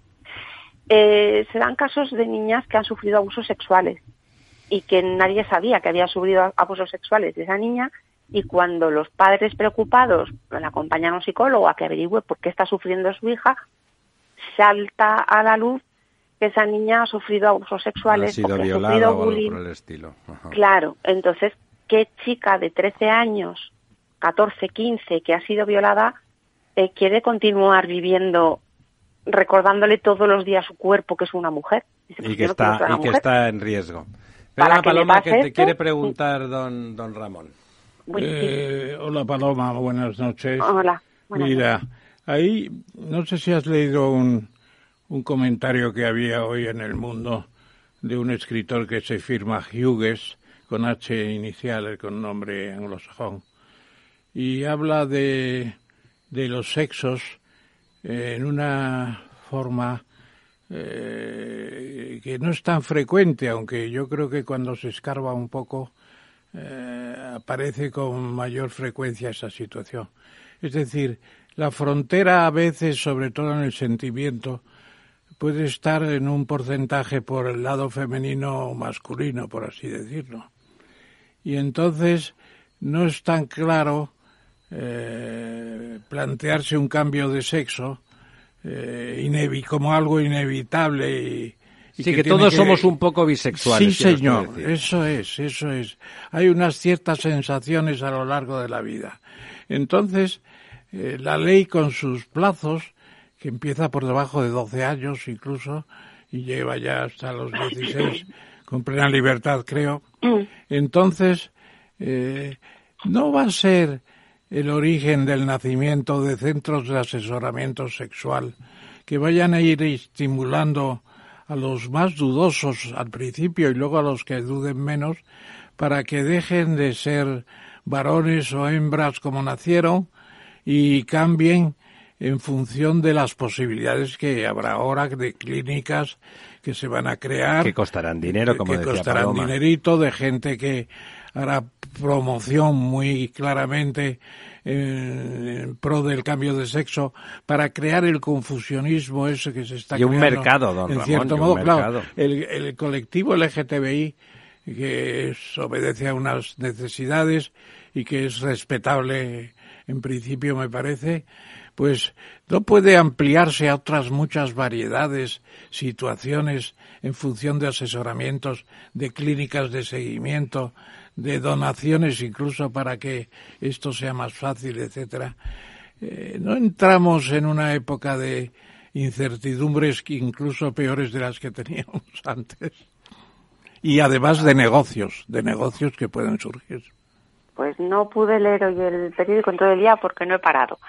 Eh, se dan casos de niñas que han sufrido abusos sexuales y que nadie sabía que había sufrido abusos sexuales de esa niña y cuando los padres preocupados le acompañan a un psicólogo a que averigüe por qué está sufriendo su hija, salta a la luz que esa niña ha sufrido abusos sexuales, ha sido ha sufrido bullying. por el estilo. Claro, entonces, ¿qué chica de 13 años, 14, 15, que ha sido violada, eh, quiere continuar viviendo recordándole todos los días su cuerpo que es una mujer? y que, está, y que está en riesgo. Para Paloma, que te quiere preguntar don, don Ramón. Eh, hola Paloma, buenas noches. Hola. Mira, ahí no sé si has leído un, un comentario que había hoy en el mundo de un escritor que se firma Hughes, con H inicial, con nombre anglosajón, y habla de, de los sexos en una forma eh, que no es tan frecuente, aunque yo creo que cuando se escarba un poco eh, aparece con mayor frecuencia esa situación. Es decir, la frontera a veces, sobre todo en el sentimiento, puede estar en un porcentaje por el lado femenino o masculino, por así decirlo. Y entonces no es tan claro eh, plantearse un cambio de sexo eh, como algo inevitable y, sí, que, todos somos un poco bisexuales. Sí, señor, eso es, eso es. Hay unas ciertas sensaciones a lo largo de la vida. Entonces, eh, la ley con sus plazos, que empieza por debajo de 12 años incluso, y lleva ya hasta los 16, con plena libertad, creo. Entonces, eh, no va a ser el origen del nacimiento de centros de asesoramiento sexual que vayan a ir estimulando a los más dudosos al principio y luego a los que duden menos para que dejen de ser varones o hembras como nacieron y cambien en función de las posibilidades que habrá ahora de clínicas que se van a crear. Que costarán dinero, como que costarán dinerito, de gente que hará promoción muy claramente en pro del cambio de sexo para crear el confusionismo ese que se está y un mercado don en cierto modo. Claro el, el, colectivo LGTBI que obedece a unas necesidades y que es respetable en principio me parece pues no puede ampliarse a otras muchas variedades, situaciones en función de asesoramientos, de clínicas de seguimiento, de donaciones incluso para que esto sea más fácil, etcétera. Eh, no entramos en una época de incertidumbres incluso peores de las que teníamos antes. Y además de negocios, de negocios que pueden surgir. Pues no pude leer hoy el periódico en todo el día porque no he parado.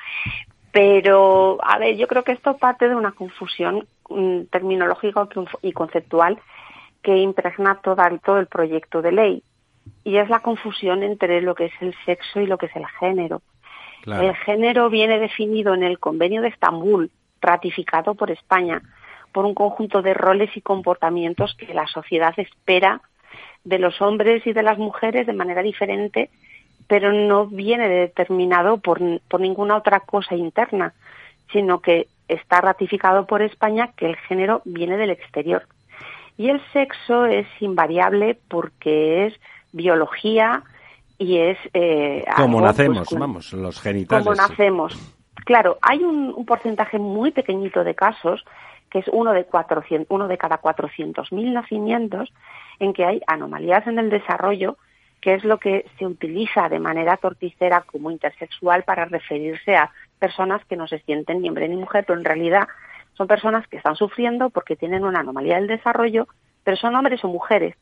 Pero, a ver, yo creo que esto parte de una confusión mm, terminológica y conceptual que impregna todo el proyecto de ley y es la confusión entre lo que es el sexo y lo que es el género. El género viene definido en el Convenio de Estambul, ratificado por España, por un conjunto de roles y comportamientos que la sociedad espera de los hombres y de las mujeres de manera diferente, pero no viene determinado por, por ninguna otra cosa interna, sino que está ratificado por España que el género viene del exterior. Y el sexo es invariable porque es biología y es... Eh, como pues, nacemos, vamos, los genitales. Como nacemos. Claro, hay un, porcentaje muy pequeñito de casos, que es uno de, 400, uno de cada 400.000 nacimientos, en que hay anomalías en el desarrollo, que es lo que se utiliza de manera torticera como intersexual para referirse a personas que no se sienten ni hombre ni mujer, pero en realidad son personas que están sufriendo porque tienen una anomalía del desarrollo, pero son hombres o mujeres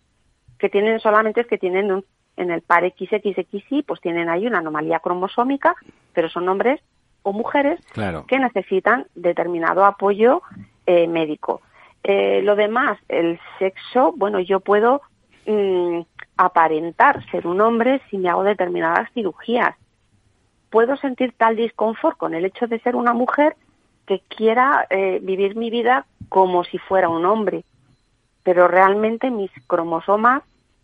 que tienen solamente es que tienen en el par XXXY, pues tienen ahí una anomalía cromosómica, pero son hombres o mujeres que necesitan determinado apoyo eh, médico. Eh, lo demás, el sexo, bueno, yo puedo mm, aparentar ser un hombre si me hago determinadas cirugías. Puedo sentir tal disconfort con el hecho de ser una mujer que quiera eh, vivir mi vida como si fuera un hombre, pero realmente mis cromosomas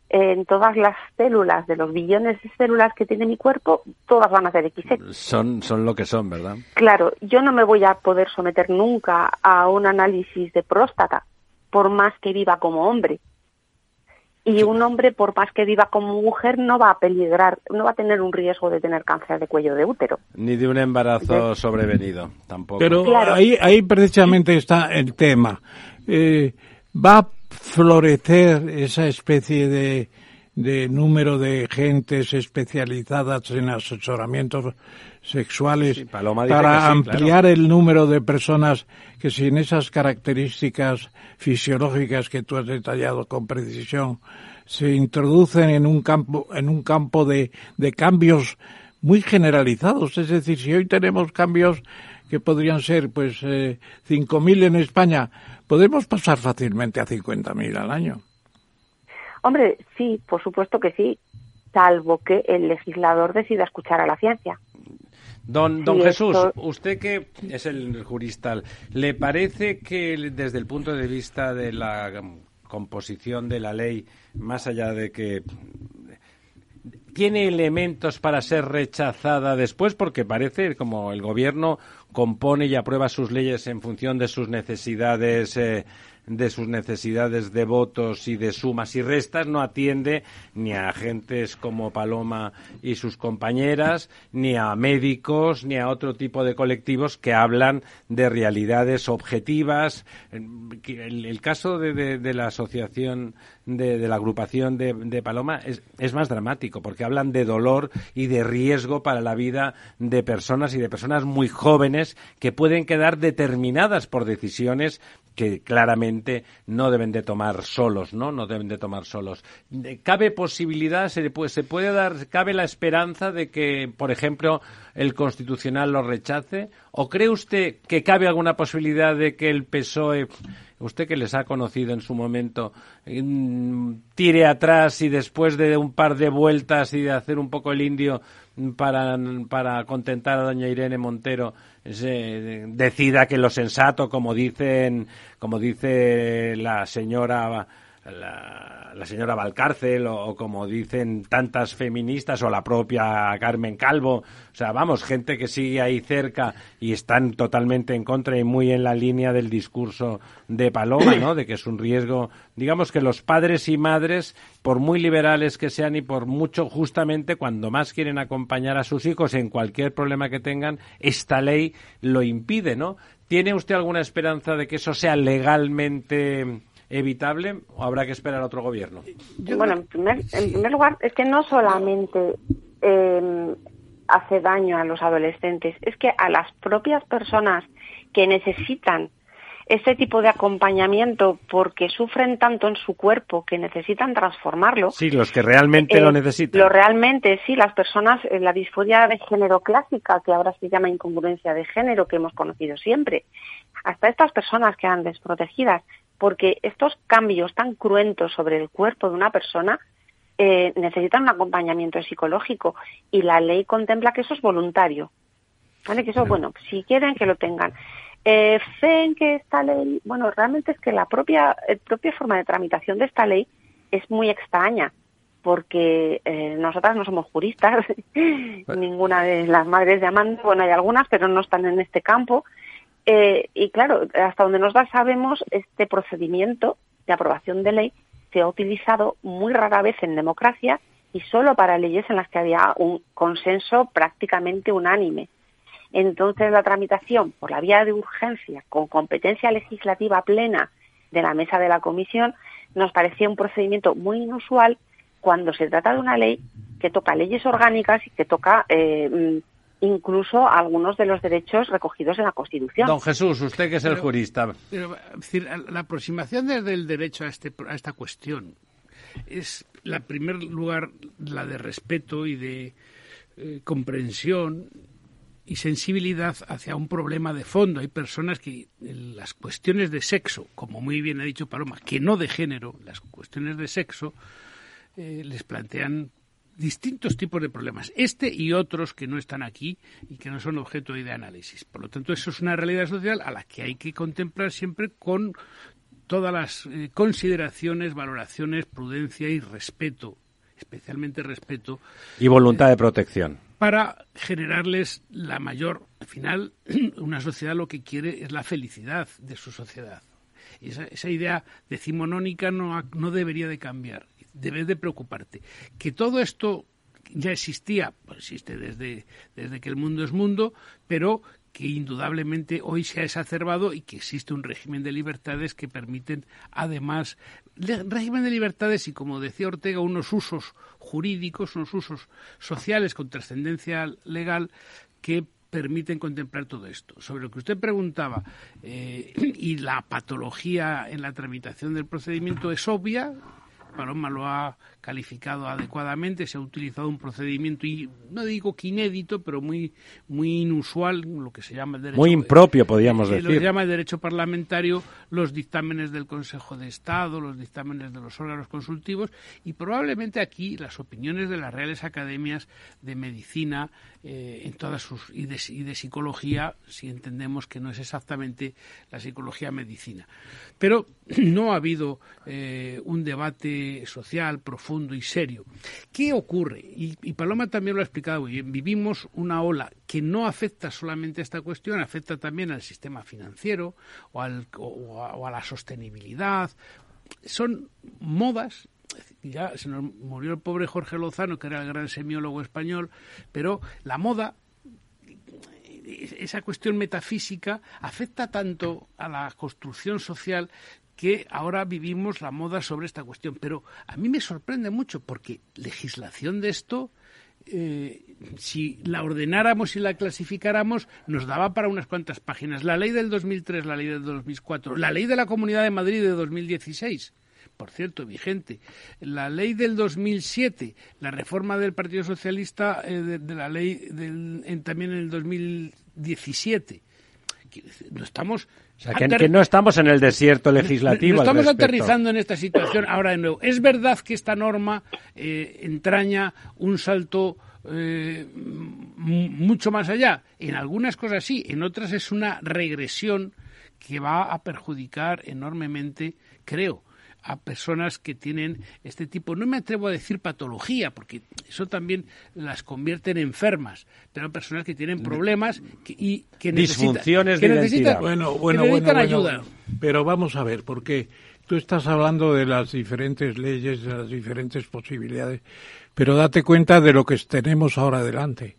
en todas las células, de los billones de células que tiene mi cuerpo, todas van a ser XX. Son, son lo que son, ¿verdad? Claro, yo no me voy a poder someter nunca a un análisis de próstata, por más que viva como hombre. Y un hombre, por más que viva como mujer, no va a peligrar, no va a tener un riesgo de tener cáncer de cuello de útero. Ni de un embarazo sobrevenido, tampoco. Pero ahí, ahí precisamente está el tema. Eh, va a florecer esa especie de, de número de gentes especializadas en asesoramientos sexuales para ampliar el número de personas que sin esas características fisiológicas que tú has detallado con precisión se introducen en un campo en un campo de, de cambios muy generalizados. Es decir si hoy tenemos cambios que podrían ser pues eh, 5.000 en España podemos pasar fácilmente a 50.000 al año. Hombre sí por supuesto que sí salvo que el legislador decida escuchar a la ciencia. Don, don Jesús, usted que es el jurista, ¿le parece que desde el punto de vista de la composición de la ley, más allá de que tiene elementos para ser rechazada después porque parece como el gobierno compone y aprueba sus leyes en función de sus necesidades eh, de sus necesidades de votos y de sumas y restas, no atiende ni a agentes como Paloma y sus compañeras, ni a médicos, ni a otro tipo de colectivos que hablan de realidades objetivas. El, caso de, la asociación, de, la agrupación de, Paloma es, es más dramático porque hablan de dolor y de riesgo para la vida de personas y de personas muy jóvenes que pueden quedar determinadas por decisiones que claramente no deben de tomar solos, ¿no? No deben de tomar solos. ¿Cabe posibilidad, se puede, se puede dar, cabe la esperanza de que, por ejemplo, el Constitucional lo rechace? ¿O cree usted que cabe alguna posibilidad de que el PSOE, usted que les ha conocido en su momento, mm, tire atrás y después de un par de vueltas y de hacer un poco el indio para, para contentar a doña Irene Montero, decida que lo sensato, como dicen, como dice la señora la, señora Valcárcel o, como dicen tantas feministas o la propia Carmen Calvo, o sea, vamos, gente que sigue ahí cerca y están totalmente en contra y muy en la línea del discurso de Paloma, ¿no? De que es un riesgo, digamos que los padres y madres, por muy liberales que sean y por mucho justamente cuando más quieren acompañar a sus hijos en cualquier problema que tengan, esta ley lo impide, ¿no? ¿Tiene usted alguna esperanza de que eso sea legalmente evitable o habrá que esperar a otro gobierno? Bueno, en primer, en primer lugar, es que no solamente eh, hace daño a los adolescentes, es que a las propias personas que necesitan este tipo de acompañamiento porque sufren tanto en su cuerpo que necesitan transformarlo. Sí, los que realmente lo eh, necesitan. Lo realmente, sí, las personas, eh, la disforia de género clásica, que ahora se llama incongruencia de género, que hemos conocido siempre, hasta estas personas quedan desprotegidas porque estos cambios tan cruentos sobre el cuerpo de una persona eh, necesitan un acompañamiento psicológico y la ley contempla que eso es voluntario. ¿Vale? Que eso, bueno, si quieren que lo tengan. Eh, fe en que esta ley, bueno, realmente es que la propia, propia forma de tramitación de esta ley es muy extraña, porque eh, nosotras no somos juristas, ninguna de las madres de Amanda, bueno, hay algunas, pero no están en este campo, eh, y claro, hasta donde nos da sabemos, este procedimiento de aprobación de ley se ha utilizado muy rara vez en democracia y solo para leyes en las que había un consenso prácticamente unánime. Entonces, la tramitación por la vía de urgencia con competencia legislativa plena de la mesa de la comisión nos parecía un procedimiento muy inusual cuando se trata de una ley que toca leyes orgánicas y que toca eh, incluso algunos de los derechos recogidos en la Constitución. Don Jesús, usted que es el jurista. decir, la aproximación desde el derecho a, este, a esta cuestión es, en primer lugar, la de respeto y de eh, comprensión y sensibilidad hacia un problema de fondo. Hay personas que las cuestiones de sexo, como muy bien ha dicho Paloma, que no de género, las cuestiones de sexo eh, les plantean distintos tipos de problemas, este y otros que no están aquí y que no son objeto de análisis. Por lo tanto, eso es una realidad social a la que hay que contemplar siempre con todas las eh, consideraciones, valoraciones, prudencia y respeto, especialmente respeto. Y voluntad de protección. Para generarles la mayor, al final, una sociedad lo que quiere es la felicidad de su sociedad. Esa, esa idea decimonónica no, no debería de cambiar debe de preocuparte. Que todo esto ya existía, pues existe desde, desde que el mundo es mundo, pero que indudablemente hoy se ha exacerbado y que existe un régimen de libertades que permiten, además, régimen de libertades y, como decía Ortega, unos usos jurídicos, unos usos sociales con trascendencia legal que permiten contemplar todo esto. Sobre lo que usted preguntaba, eh, y la patología en la tramitación del procedimiento es obvia, Paloma lo ha calificado adecuadamente, se ha utilizado un procedimiento, y no digo que inédito, pero muy, muy inusual, lo que se llama el derecho. Muy impropio, podríamos decir. Lo que se llama el derecho parlamentario, los dictámenes del Consejo de Estado, los dictámenes de los órganos consultivos, y probablemente aquí las opiniones de las reales academias de medicina eh, en todas sus y de, y de psicología, si entendemos que no es exactamente la psicología medicina. Pero no ha habido eh, un debate social profundo y serio. ¿Qué ocurre? Y, Paloma también lo ha explicado muy bien. Vivimos una ola que no afecta solamente a esta cuestión, afecta también al sistema financiero o, al, o a la sostenibilidad. Son modas ya se nos murió el pobre Jorge Lozano, que era el gran semiólogo español, pero la moda esa cuestión metafísica afecta tanto a la construcción social que ahora vivimos la moda sobre esta cuestión. Pero a mí me sorprende mucho porque legislación de esto, eh, si la ordenáramos y la clasificáramos, nos daba para unas cuantas páginas. La ley del 2003, la ley del 2004, la ley de la Comunidad de Madrid de 2016 por cierto, vigente. La ley del 2007, la reforma del Partido Socialista eh, de, la ley también en el 2017. No estamos. Que, no estamos en el desierto legislativo. No, estamos aterrizando en esta situación ahora de nuevo. Es verdad que esta norma eh, entraña un salto eh, mucho más allá. En algunas cosas sí, en otras es una regresión que va a perjudicar enormemente, creo, a personas que tienen este tipo, no me atrevo a decir patología, porque eso también las convierte en enfermas, pero personas que tienen problemas y que necesitan, que necesitan, bueno, bueno, ayuda. Pero vamos a ver, porque tú estás hablando de las diferentes leyes, de las diferentes posibilidades, pero date cuenta de lo que tenemos ahora adelante.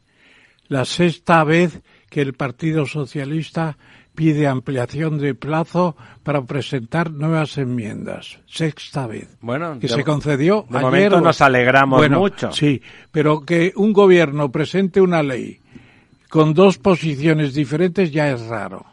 La sexta vez que el Partido Socialista pide ampliación de plazo para presentar nuevas enmiendas. Sexta vez. Bueno, que se concedió de momento nos alegramos mucho. Sí, pero que un gobierno presente una ley con dos posiciones diferentes ya es raro.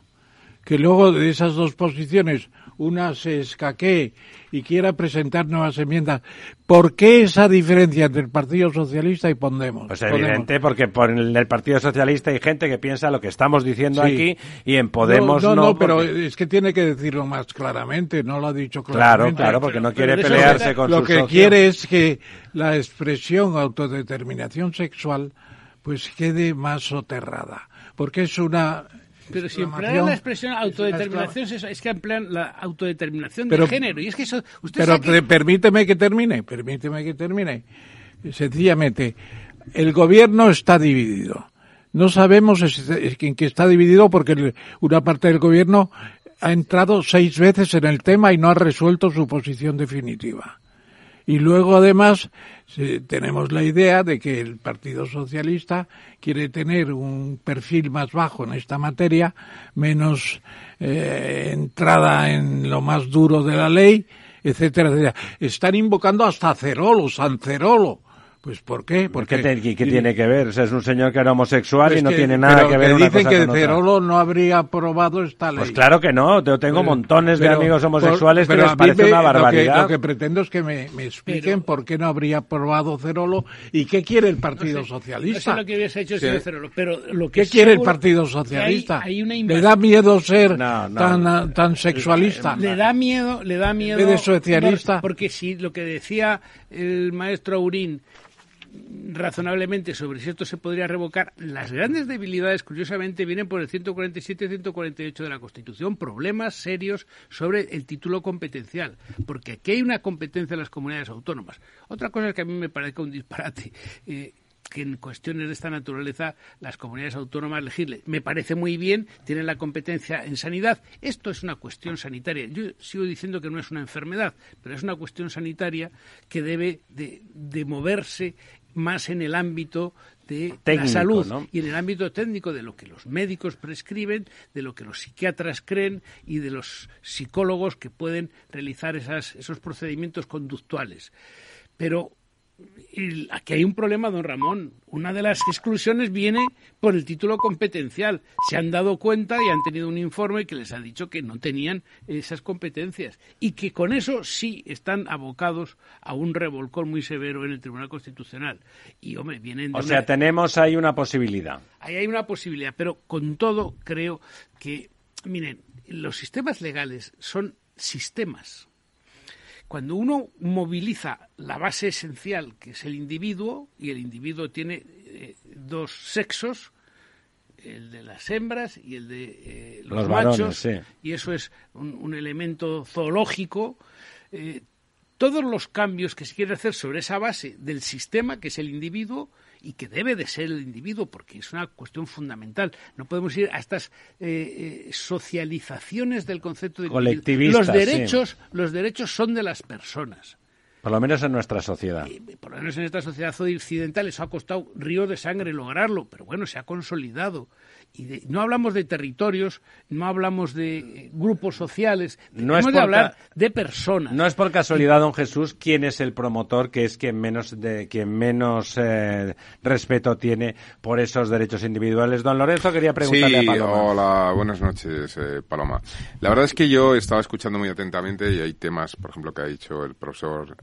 Que luego de esas dos posiciones una se escaquee y quiera presentar nuevas enmiendas. ¿Por qué esa diferencia entre el Partido Socialista y Podemos? Pues evidente, porque por el Partido Socialista hay gente que piensa lo que estamos diciendo aquí y en Podemos no. No, no, pero es que tiene que decirlo más claramente, no lo ha dicho claramente. Claro, claro, porque no quiere pelearse con Lo que quiere es que la expresión autodeterminación sexual pues quede más soterrada, porque es una pero si emplean la expresión autodeterminación, es que emplean la autodeterminación de género. Y es que eso, pero permíteme que termine, permíteme que termine. Sencillamente, el gobierno está dividido. No sabemos en qué está dividido porque una parte del gobierno ha entrado seis veces en el tema y no ha resuelto su posición definitiva. Y luego, además, tenemos la idea de que el Partido Socialista quiere tener un perfil más bajo en esta materia, menos eh, entrada en lo más duro de la ley, etcétera, etcétera. Están invocando hasta Cerolo, San Cerolo, pues ¿por qué? Porque ¿Qué, tiene que ver? es un señor que era homosexual y no tiene nada que ver que dicen que Cerolo no habría aprobado esta ley. Pues claro que no. Yo tengo montones de amigos homosexuales que les parece una barbaridad. Lo que, pretendo es que me, expliquen por qué no habría aprobado Cerolo y qué quiere el Partido Socialista. No sé lo que hubiese hecho Cerolo, pero lo que ¿Qué quiere el Partido Socialista? ¿Le da miedo ser tan, tan sexualista? Le da miedo, le da miedo. ¿De socialista? Porque si lo que decía el maestro Aurín razonablemente sobre si esto se podría revocar, las grandes debilidades, curiosamente, vienen por el 147 y 148 de la Constitución, problemas serios sobre el título competencial, porque aquí hay una competencia en las comunidades autónomas. Otra cosa que a mí me parezca un disparate. Eh, que en cuestiones de esta naturaleza las comunidades autónomas legislen. Me parece muy bien, tienen la competencia en sanidad. Esto es una cuestión sanitaria. Yo sigo diciendo que no es una enfermedad, pero es una cuestión sanitaria que debe de, moverse más en el ámbito de la salud y en el ámbito técnico de lo que los médicos prescriben, de lo que los psiquiatras creen y de los psicólogos que pueden realizar esas, esos procedimientos conductuales. Pero aquí hay un problema, don Ramón. Una de las exclusiones viene por el título competencial. Se han dado cuenta y han tenido un informe que les ha dicho que no tenían esas competencias y que con eso sí están abocados a un revolcón muy severo en el Tribunal Constitucional. Y, hombre, vienen O sea, tenemos ahí una posibilidad. Ahí hay una posibilidad, pero con todo creo que, miren, los sistemas legales son sistemas cuando uno moviliza la base esencial, que es el individuo, y el individuo tiene eh, dos sexos, el de las hembras y el de eh, los, machos, y eso es un, elemento zoológico, eh, todos los cambios que se quiere hacer sobre esa base del sistema, que es el individuo, y que debe de ser el individuo porque es una cuestión fundamental. No podemos ir a estas eh, eh, socializaciones del concepto de colectivismo. Los derechos, los derechos son de las personas. Por lo menos en nuestra sociedad. por lo menos en esta sociedad occidental eso ha costado río de sangre lograrlo, pero bueno, se ha consolidado y no hablamos de territorios, no hablamos de eh, grupos sociales, no es de hablar de personas. No es por casualidad, don Jesús, quién es el promotor, que es quien menos de quien menos eh, respeto tiene por esos derechos individuales. Don Lorenzo quería preguntarle a Paloma. Hola, buenas noches, eh, Paloma. La verdad es que yo estaba escuchando muy atentamente y hay temas, por ejemplo, que ha dicho el profesor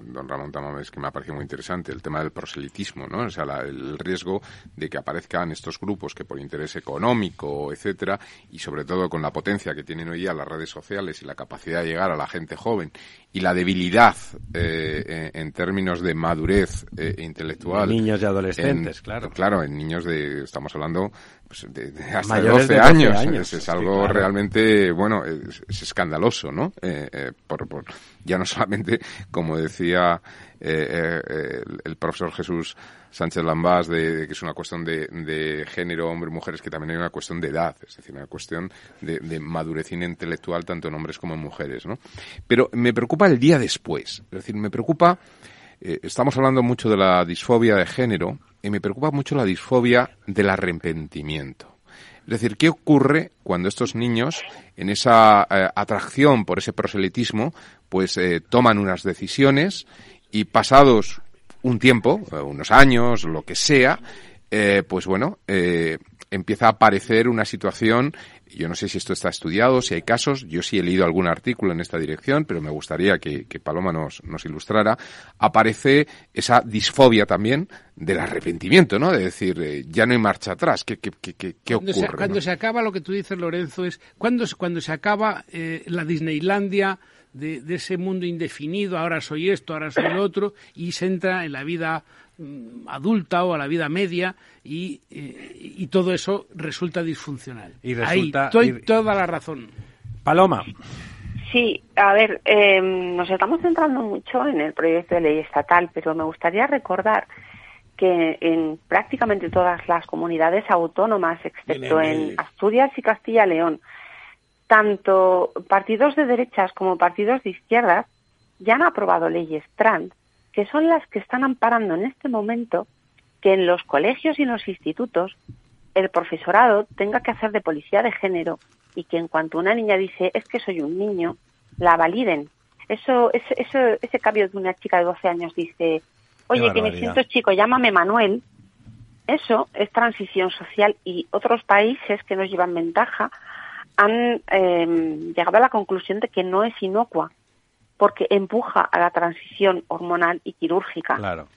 don Ramón Tamames que me ha parecido muy interesante, el tema del proselitismo, ¿no? O sea, el riesgo de que aparezcan estos grupos que por interés económico, etcétera, y sobre todo con la potencia que tienen hoy día las redes sociales y la capacidad de llegar a la gente joven y la debilidad eh, en, términos de madurez eh, intelectual. Niños y adolescentes, claro. Claro, en niños de, estamos hablando pues, de, hasta 12, años. Es, algo realmente, bueno, es, escandaloso, ¿no? Eh, por, por, ya no solamente, como decía el profesor Jesús Sánchez Lambás de, que es una cuestión de, género, hombre-mujeres, que también hay una cuestión de edad, es decir, una cuestión de, de madurez intelectual tanto en hombres como en mujeres, ¿no? Pero me preocupa el día después, es decir, me preocupa, eh, estamos hablando mucho de la disfobia de género, y me preocupa mucho la disfobia del arrepentimiento. Es decir, ¿qué ocurre cuando estos niños, en esa eh, atracción por ese proselitismo, pues eh, toman unas decisiones y pasados un tiempo, eh, unos años, lo que sea, eh, pues bueno, eh, empieza a aparecer una situación, yo no sé si esto está estudiado, si hay casos, yo sí he leído algún artículo en esta dirección, pero me gustaría que, Paloma nos, nos, ilustrara, aparece esa disfobia también del arrepentimiento, ¿no? De decir, ya no hay marcha atrás, ¿qué, qué, qué, qué ocurre? Cuando, se, cuando se acaba lo que tú dices, Lorenzo, es cuando, cuando se acaba la Disneylandia de, ese mundo indefinido, ahora soy esto, ahora soy lo otro, y se entra en la vida mm, adulta o a la vida media y, eh, y todo eso resulta disfuncional. Y resulta, Ahí, toda la razón. Paloma. Sí, a ver, em, nos estamos centrando mucho en el proyecto de ley estatal, pero me gustaría recordar que en prácticamente todas las comunidades autónomas, excepto en Asturias y Castilla-León, tanto partidos de derechas como partidos de izquierdas ya han aprobado leyes trans, que son las que están amparando en este momento que en los colegios y en los institutos el profesorado tenga que hacer de policía de género y que en cuanto una niña dice es que soy un niño, la validen. Eso, ese, ese cambio de una chica de 12 años dice, oye, que me siento chico, llámame Manuel. Eso es transición social y otros países que nos llevan ventaja han em, llegado a la conclusión de que no es inocua porque empuja a la transición hormonal y quirúrgica. Claro.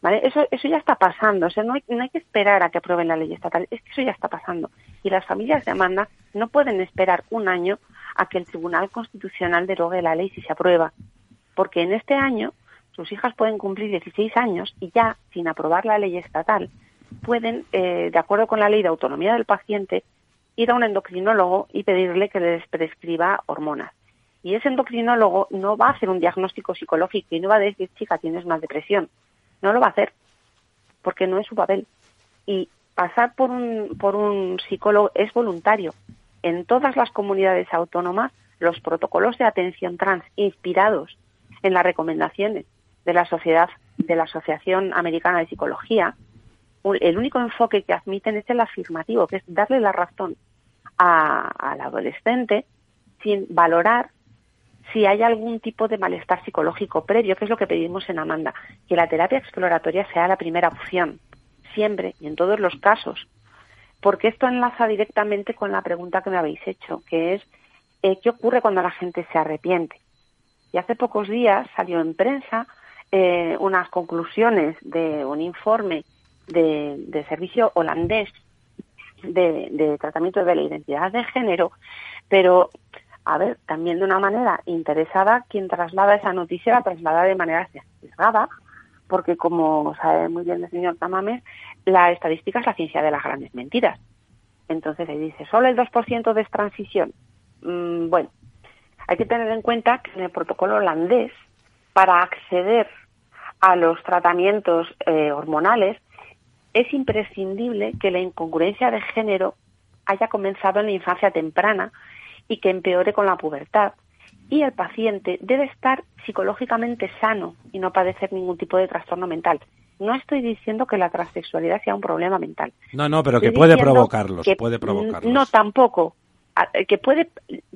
¿Vale? Eso, eso ya está pasando. O sea, no hay, no hay que esperar a que aprueben la ley estatal. Es que eso ya está pasando. Y las familias de Amanda no pueden esperar un año a que el Tribunal Constitucional derogue la ley si se aprueba. Porque en este año sus hijas pueden cumplir 16 años y ya, sin aprobar la ley estatal, pueden, eh, de acuerdo con la ley de autonomía del paciente, ir a un endocrinólogo y pedirle que les prescriba hormonas. Y ese endocrinólogo no va a hacer un diagnóstico psicológico y no va a decir, chica, tienes más depresión. No lo va a hacer. porque no es su papel. Y pasar por un, por un psicólogo es voluntario. En todas las comunidades autónomas, los protocolos de atención trans inspirados en las recomendaciones de la sociedad, de la Asociación Americana de Psicología, el único enfoque que admiten es el afirmativo, que es darle la razón al adolescente sin valorar si hay algún tipo de malestar psicológico previo, que es lo que pedimos en Amanda, que la terapia exploratoria sea la primera opción, siempre y en todos los casos, porque esto enlaza directamente con la pregunta que me habéis hecho, que es eh, ¿qué ocurre cuando la gente se arrepiente? Y hace pocos días salió en prensa eh, unas conclusiones de un informe de, servicio holandés de, tratamiento de la identidad de género, pero a ver, también de una manera interesada, quien traslada esa noticia la traslada de manera sesgada, porque como sabe muy bien el señor Tamames, la estadística es la ciencia de las grandes mentiras. Entonces ahí dice, solo el 2% de transición. Mm, bueno, hay que tener en cuenta que en el protocolo holandés, para acceder a los tratamientos eh, hormonales, es imprescindible que la incongruencia de género haya comenzado en la infancia temprana y que empeore con la pubertad. Y el paciente debe estar psicológicamente sano y no padecer ningún tipo de trastorno mental. No estoy diciendo que la transexualidad sea un problema mental. No, no, pero que puede provocarlos, puede provocarlos. No, tampoco. Que puede,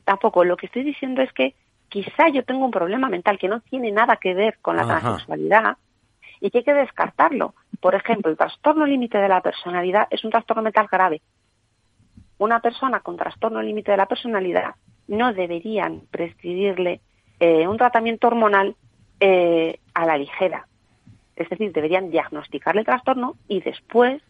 tampoco. Lo que estoy diciendo es que quizá yo tengo un problema mental que no tiene nada que ver con la transexualidad y que hay que descartarlo. Por ejemplo, el trastorno límite de la personalidad es un trastorno mental grave una persona con trastorno límite de la personalidad no deberían prescribirle eh, un tratamiento hormonal eh, a la ligera. Es decir, deberían diagnosticarle el trastorno y después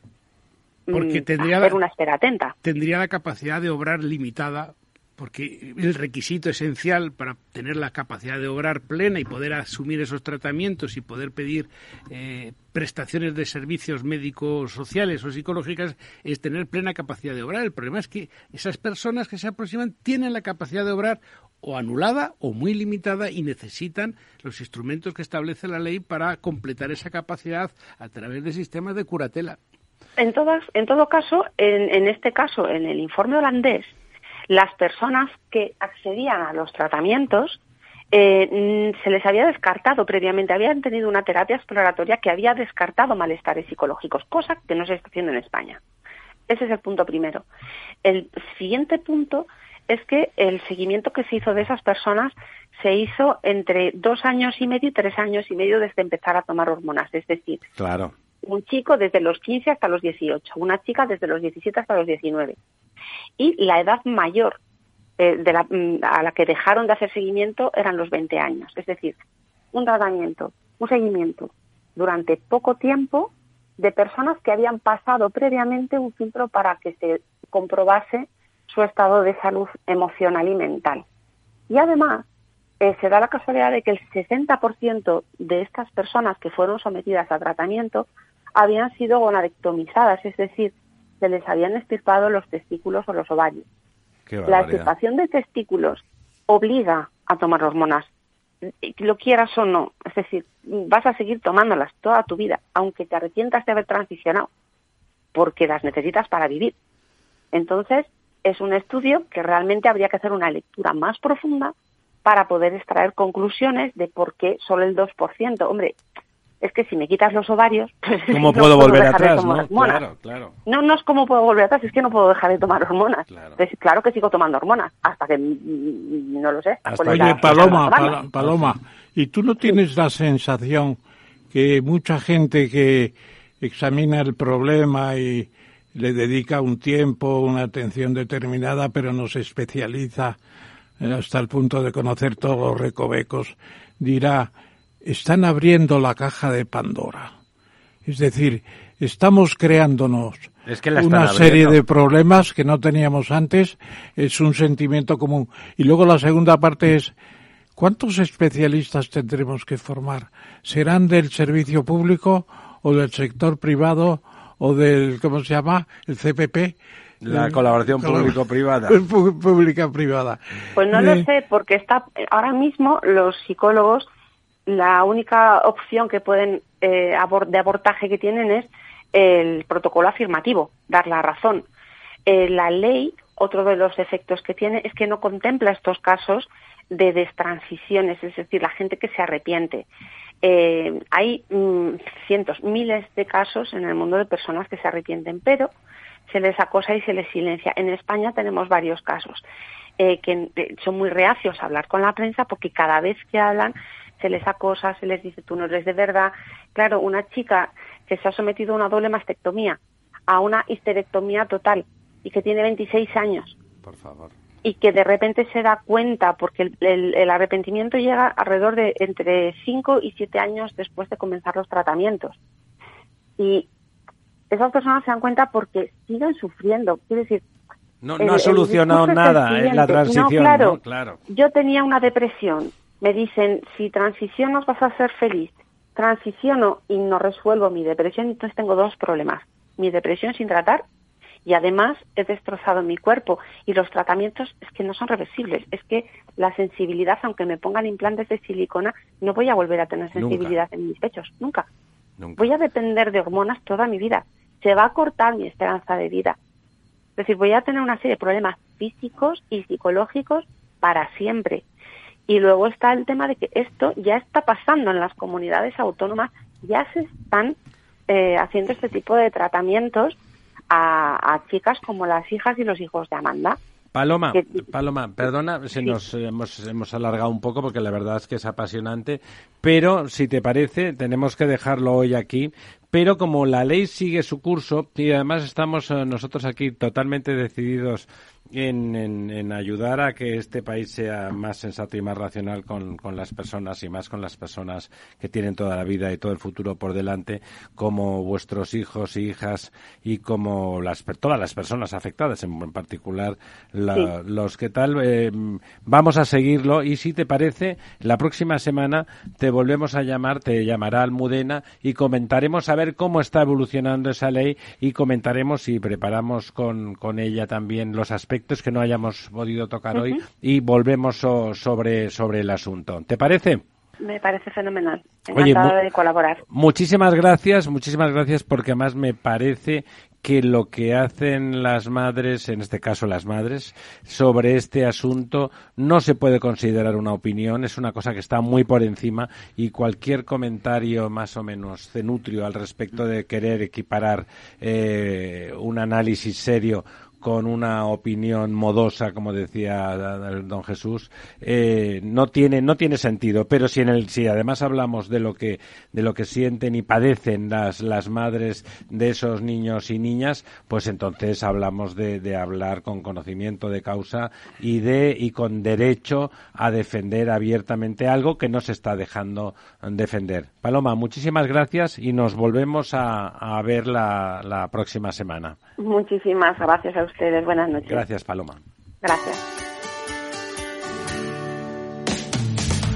Porque mm, hacer una espera atenta. Tendría la capacidad de obrar limitada porque el requisito esencial para tener la capacidad de obrar plena y poder asumir esos tratamientos y poder pedir eh, prestaciones de servicios médicos, sociales o psicológicas es tener plena capacidad de obrar. El problema es que esas personas que se aproximan tienen la capacidad de obrar o anulada o muy limitada y necesitan los instrumentos que establece la ley para completar esa capacidad a través de sistemas de curatela. En, todas, en todo caso, en, en este caso, en el informe holandés, las personas que accedían a los tratamientos eh, mm, se les había descartado previamente, habían tenido una terapia exploratoria que había descartado malestares psicológicos, cosa que no se está haciendo en España. Ese es el punto primero. El siguiente punto es que el seguimiento que se hizo de esas personas se hizo entre dos años y medio y tres años y medio desde empezar a tomar hormonas. Es decir, claro. Un chico desde los 15 hasta los 18, una chica desde los 17 hasta los 19 y la edad mayor eh, mm, a la que dejaron de hacer seguimiento eran los 20 años. Es decir, un tratamiento, un seguimiento durante poco tiempo de personas que habían pasado previamente un filtro para que se comprobase su estado de salud emocional y mental. Y además, eh, se da la casualidad de que el 60% de estas personas que fueron sometidas a tratamiento habían sido gonadectomizadas, es decir, se les habían estirpado los testículos o los ovarios. La extirpación de testículos obliga a tomar hormonas, lo quieras o no. Es decir, vas a seguir tomándolas toda tu vida, aunque te arrepientas de haber transicionado, porque las necesitas para vivir. Entonces, es un estudio que realmente habría que hacer una lectura más profunda para poder extraer conclusiones de por qué solo el 2%. Hombre, es que si me quitas los ovarios, pues ¿cómo puedo, volver atrás? ¿no? Claro, claro. No, no es cómo puedo volver atrás, es que no puedo dejar de tomar hormonas. Claro, claro que sigo tomando hormonas, hasta que no lo sé. Oye, Paloma, Paloma, ¿y tú no tienes la sensación que mucha gente que examina el problema y le dedica un tiempo, una atención determinada, pero no se especializa eh, hasta el punto de conocer todos los recovecos, dirá, están abriendo la caja de Pandora. Es decir, estamos creándonos una serie de problemas que no teníamos antes, es un sentimiento común. Y luego la segunda parte es, ¿cuántos especialistas tendremos que formar? ¿Serán del servicio público o del sector privado o del, ¿cómo se llama? El CPP. La colaboración público-privada. Pública-privada. Pues no lo eh, sé, porque está ahora mismo los psicólogos la única opción que pueden eh, de abordaje que tienen es el protocolo afirmativo, dar la razón. Eh, la ley, otro de los efectos que tiene es que no contempla estos casos de destransiciones, es decir, la gente que se arrepiente. Eh, hay mm, cientos, miles de casos en el mundo de personas que se arrepienten, pero se les acosa y se les silencia. En España tenemos varios casos eh, que son muy reacios a hablar con la prensa porque cada vez que hablan se les acosa, se les dice tú no eres de verdad. Claro, una chica que se ha sometido a una doble mastectomía, a una histerectomía total y que tiene 26 años. Por favor. Y que de repente se da cuenta, porque el, arrepentimiento llega alrededor de entre 5 y 7 años después de comenzar los tratamientos. Y esas personas se dan cuenta porque siguen sufriendo. Quiere decir, no, no ha solucionado nada en la transición. claro, claro. Yo tenía una depresión. Me dicen, si transiciono vas a ser feliz transiciono y no resuelvo mi depresión, entonces tengo dos problemas. Mi depresión sin tratar y además he destrozado mi cuerpo y los tratamientos es que no son reversibles. Es que la sensibilidad, aunque me pongan implantes de silicona, no voy a volver a tener sensibilidad en mis pechos, nunca. Voy a depender de hormonas toda mi vida. Se va a cortar mi esperanza de vida. Es decir, voy a tener una serie de problemas físicos y psicológicos para siempre. Y luego está el tema de que esto ya está pasando en las comunidades autónomas, ya se están eh, haciendo este tipo de tratamientos a, chicas como las hijas y los hijos de Amanda. Paloma, Paloma, perdona, se nos hemos, hemos alargado un poco porque la verdad es que es apasionante, pero si te parece, tenemos que dejarlo hoy aquí. Pero como la ley sigue su curso y además estamos eh, nosotros aquí totalmente decididos en, en, ayudar a que este país sea más sensato y más racional con, con, las personas y más con las personas que tienen toda la vida y todo el futuro por delante, como vuestros hijos e hijas y como las, todas las personas afectadas, en, particular los que tal. Eh, vamos a seguirlo y si te parece, la próxima semana te volvemos a llamar, te llamará Almudena y comentaremos a ver cómo está evolucionando esa ley y comentaremos y preparamos con, con ella también los aspectos que no hayamos podido tocar hoy y volvemos sobre, sobre el asunto. ¿Te parece? Me parece fenomenal. Encantada de colaborar. Muchísimas gracias, muchísimas gracias porque además me parece que lo que hacen las madres, en este caso las madres, sobre este asunto no se puede considerar una opinión, es una cosa que está muy por encima y cualquier comentario más o menos cenutrio al respecto de querer equiparar eh, un análisis serio con una opinión modosa, como decía don Jesús, eh, no tiene no tiene sentido. Pero si en el si además hablamos de lo que de lo que sienten y padecen las las madres de esos niños y niñas, pues entonces hablamos de, de hablar con conocimiento de causa y de y con derecho a defender abiertamente algo que no se está dejando defender. Paloma, muchísimas gracias y nos volvemos a, a ver la, la próxima semana. Muchísimas gracias a usted ustedes. Buenas noches. Gracias, Paloma. Gracias.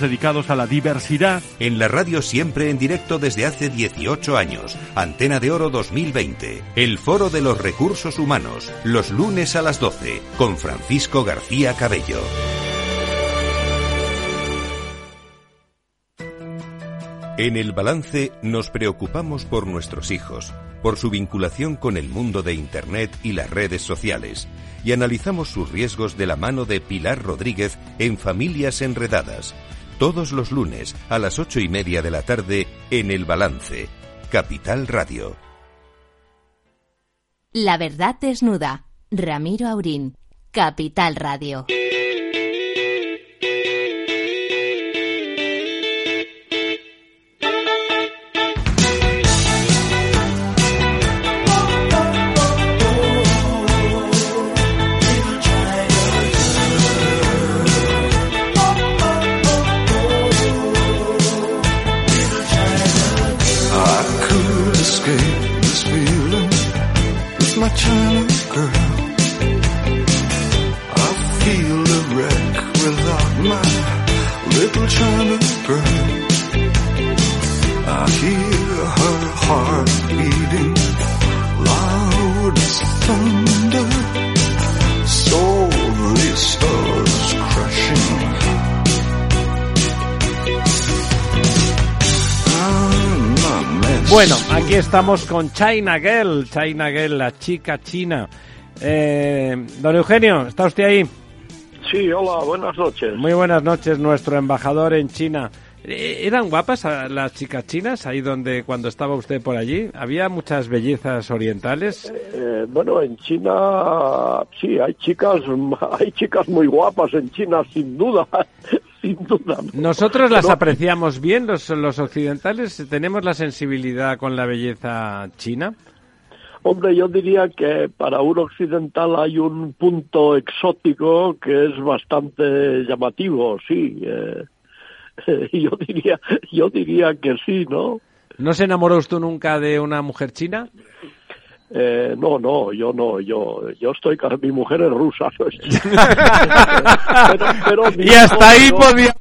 dedicados a la diversidad. En la radio siempre en directo desde hace 18 años. Antena de Oro 2020. El Foro de los Recursos Humanos. Los lunes a las 12. Con Francisco García Cabello. En el balance nos preocupamos por nuestros hijos, por su vinculación con el mundo de Internet y las redes sociales, y analizamos sus riesgos de la mano de Pilar Rodríguez en Familias Enredadas todos los lunes a las ocho y media de la tarde en El Balance, Capital Radio. La verdad desnuda. Ramiro Aurín, Capital Radio. Estamos con China Girl, China Girl, la chica china. Eh, don Eugenio, ¿está usted ahí? Sí, hola, buenas noches. Muy buenas noches, nuestro embajador en China. Eh, ¿Eran guapas las chicas chinas ahí donde cuando estaba usted por allí? ¿Había muchas bellezas orientales? Eh, bueno, en China sí, hay chicas, hay chicas muy guapas en China, sin duda. Sin duda. Nosotros las apreciamos bien, los, los occidentales, tenemos la sensibilidad con la belleza china. Hombre, yo diría que para un occidental hay un punto exótico que es bastante llamativo, sí. Eh, yo diría, yo diría que sí, ¿no? ¿No se enamoró usted nunca de una mujer china? Eh, no, no, yo no, yo, yo estoy, mi mujer es rusa. y hasta ahí podía.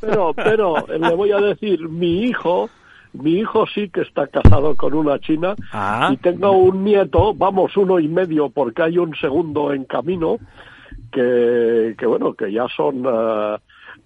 Pero, pero le voy a decir, mi hijo, mi hijo sí que está casado con una china ah. y tengo un nieto, vamos uno y medio porque hay un segundo en camino que, que bueno, que ya son,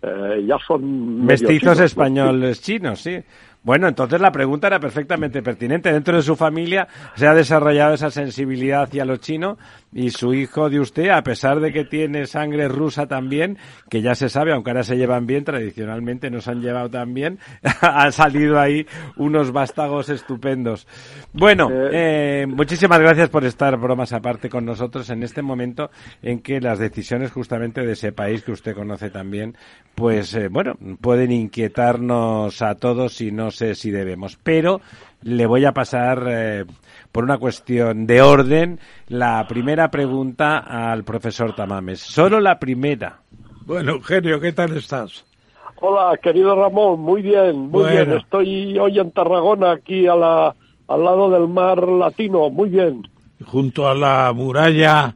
eh, ya son mestizos españoles chinos, sí. Bueno, entonces la pregunta era perfectamente pertinente. Dentro de su familia se ha desarrollado esa sensibilidad hacia lo chino y su hijo de usted, a pesar de que tiene sangre rusa también, que ya se sabe, aunque ahora se llevan bien, tradicionalmente no se han llevado tan bien, han salido ahí unos vástagos estupendos. Bueno, eh, muchísimas gracias por estar, bromas aparte, con nosotros en este momento en que las decisiones justamente de ese país que usted conoce también, pues eh, bueno, pueden inquietarnos a todos y no sé si debemos. Pero le voy a pasar, eh, por una cuestión de orden, la primera pregunta al profesor Tamames. Solo la primera. Bueno, Eugenio, ¿qué tal estás? Hola, querido Ramón, muy bien, muy bien. Estoy hoy en Tarragona, aquí a la, al lado del mar latino, muy bien. Junto a la muralla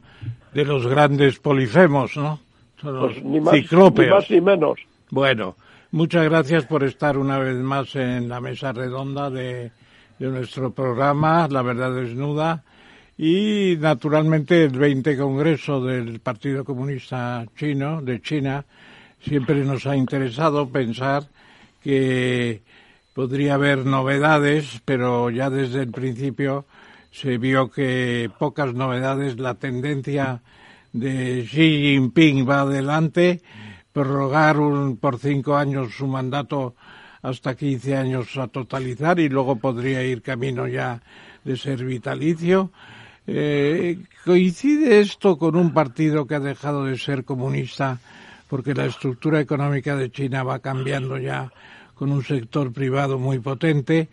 de los grandes polifemos, ¿no? Pues ni más, ni más ni menos. Bueno, muchas gracias por estar una vez más en la mesa redonda de de nuestro programa, La Verdad Desnuda, y naturalmente el 20 Congreso del Partido Comunista Chino, de China, siempre nos ha interesado pensar que podría haber novedades, pero ya desde el principio se vio que pocas novedades, la tendencia de Xi Jinping va adelante, prorrogar un, por cinco años su mandato hasta 15 años a totalizar y luego podría ir camino ya de ser vitalicio. Eh, ¿Coincide esto con un partido que ha dejado de ser comunista porque la estructura económica de China va cambiando ya con un sector privado muy potente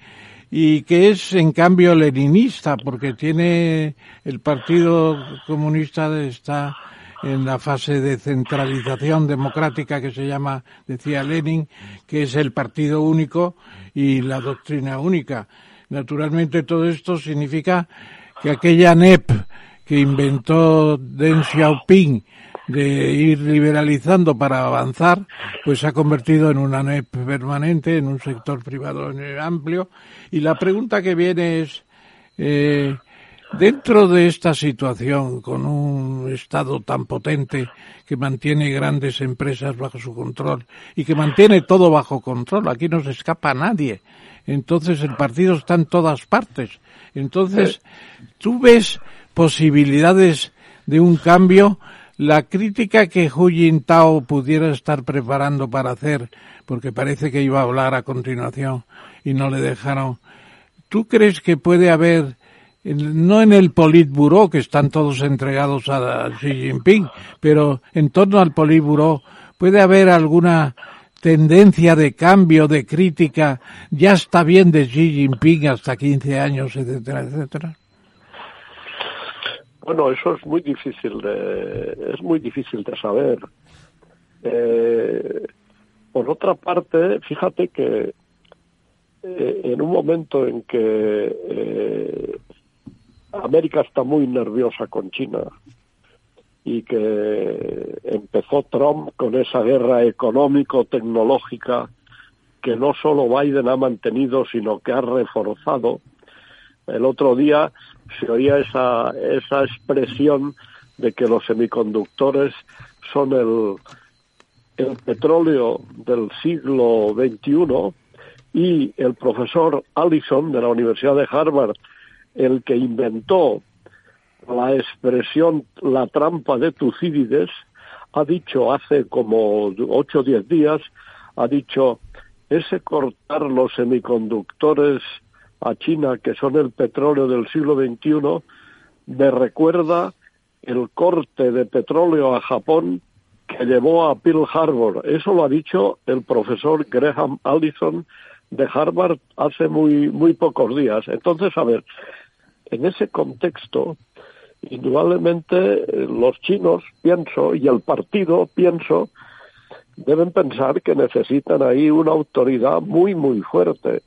y que es en cambio leninista porque tiene el Partido Comunista está en la fase de centralización democrática que se llama, decía Lenin, que es el partido único y la doctrina única. Naturalmente todo esto significa que aquella NEP que inventó Deng Xiaoping de ir liberalizando para avanzar, pues se ha convertido en una NEP permanente, en un sector privado amplio. Y la pregunta que viene es, eh, Dentro de esta situación, con un Estado tan potente que mantiene grandes empresas bajo su control y que mantiene todo bajo control, aquí no se escapa nadie. Entonces el partido está en todas partes. Entonces, ¿tú ves posibilidades de un cambio la crítica que Hu Jintao pudiera estar preparando para hacer, porque parece que iba a hablar a continuación y no le dejaron, ¿tú crees que puede haber, no en el Politburo, que están todos entregados a Xi Jinping, pero en torno al Politburo, puede haber alguna tendencia de cambio, de crítica, ya está bien de Xi Jinping hasta 15 años, etcétera, etcétera? Bueno, eso es muy difícil de, es muy difícil de saber. Eh, por otra parte, fíjate que eh, en un momento en que eh, América está muy nerviosa con China y que empezó Trump con esa guerra económico-tecnológica que no solo Biden ha mantenido, sino que ha reforzado. El otro día se oía esa, esa expresión de que los semiconductores son el, el petróleo del siglo XXI y el profesor Allison de la Universidad de Harvard, el que inventó la expresión la trampa de Tucídides, ha dicho hace como ocho o diez días, ha dicho, ese cortar los semiconductores a China, que son el petróleo del siglo XXI, me recuerda el corte de petróleo a Japón que llevó a Pearl Harbor. Eso lo ha dicho el profesor Graham Allison de Harvard hace muy, muy pocos días. Entonces, a ver, en ese contexto, indudablemente eh, los chinos, pienso, y el partido, pienso, deben pensar que necesitan ahí una autoridad muy, muy fuerte.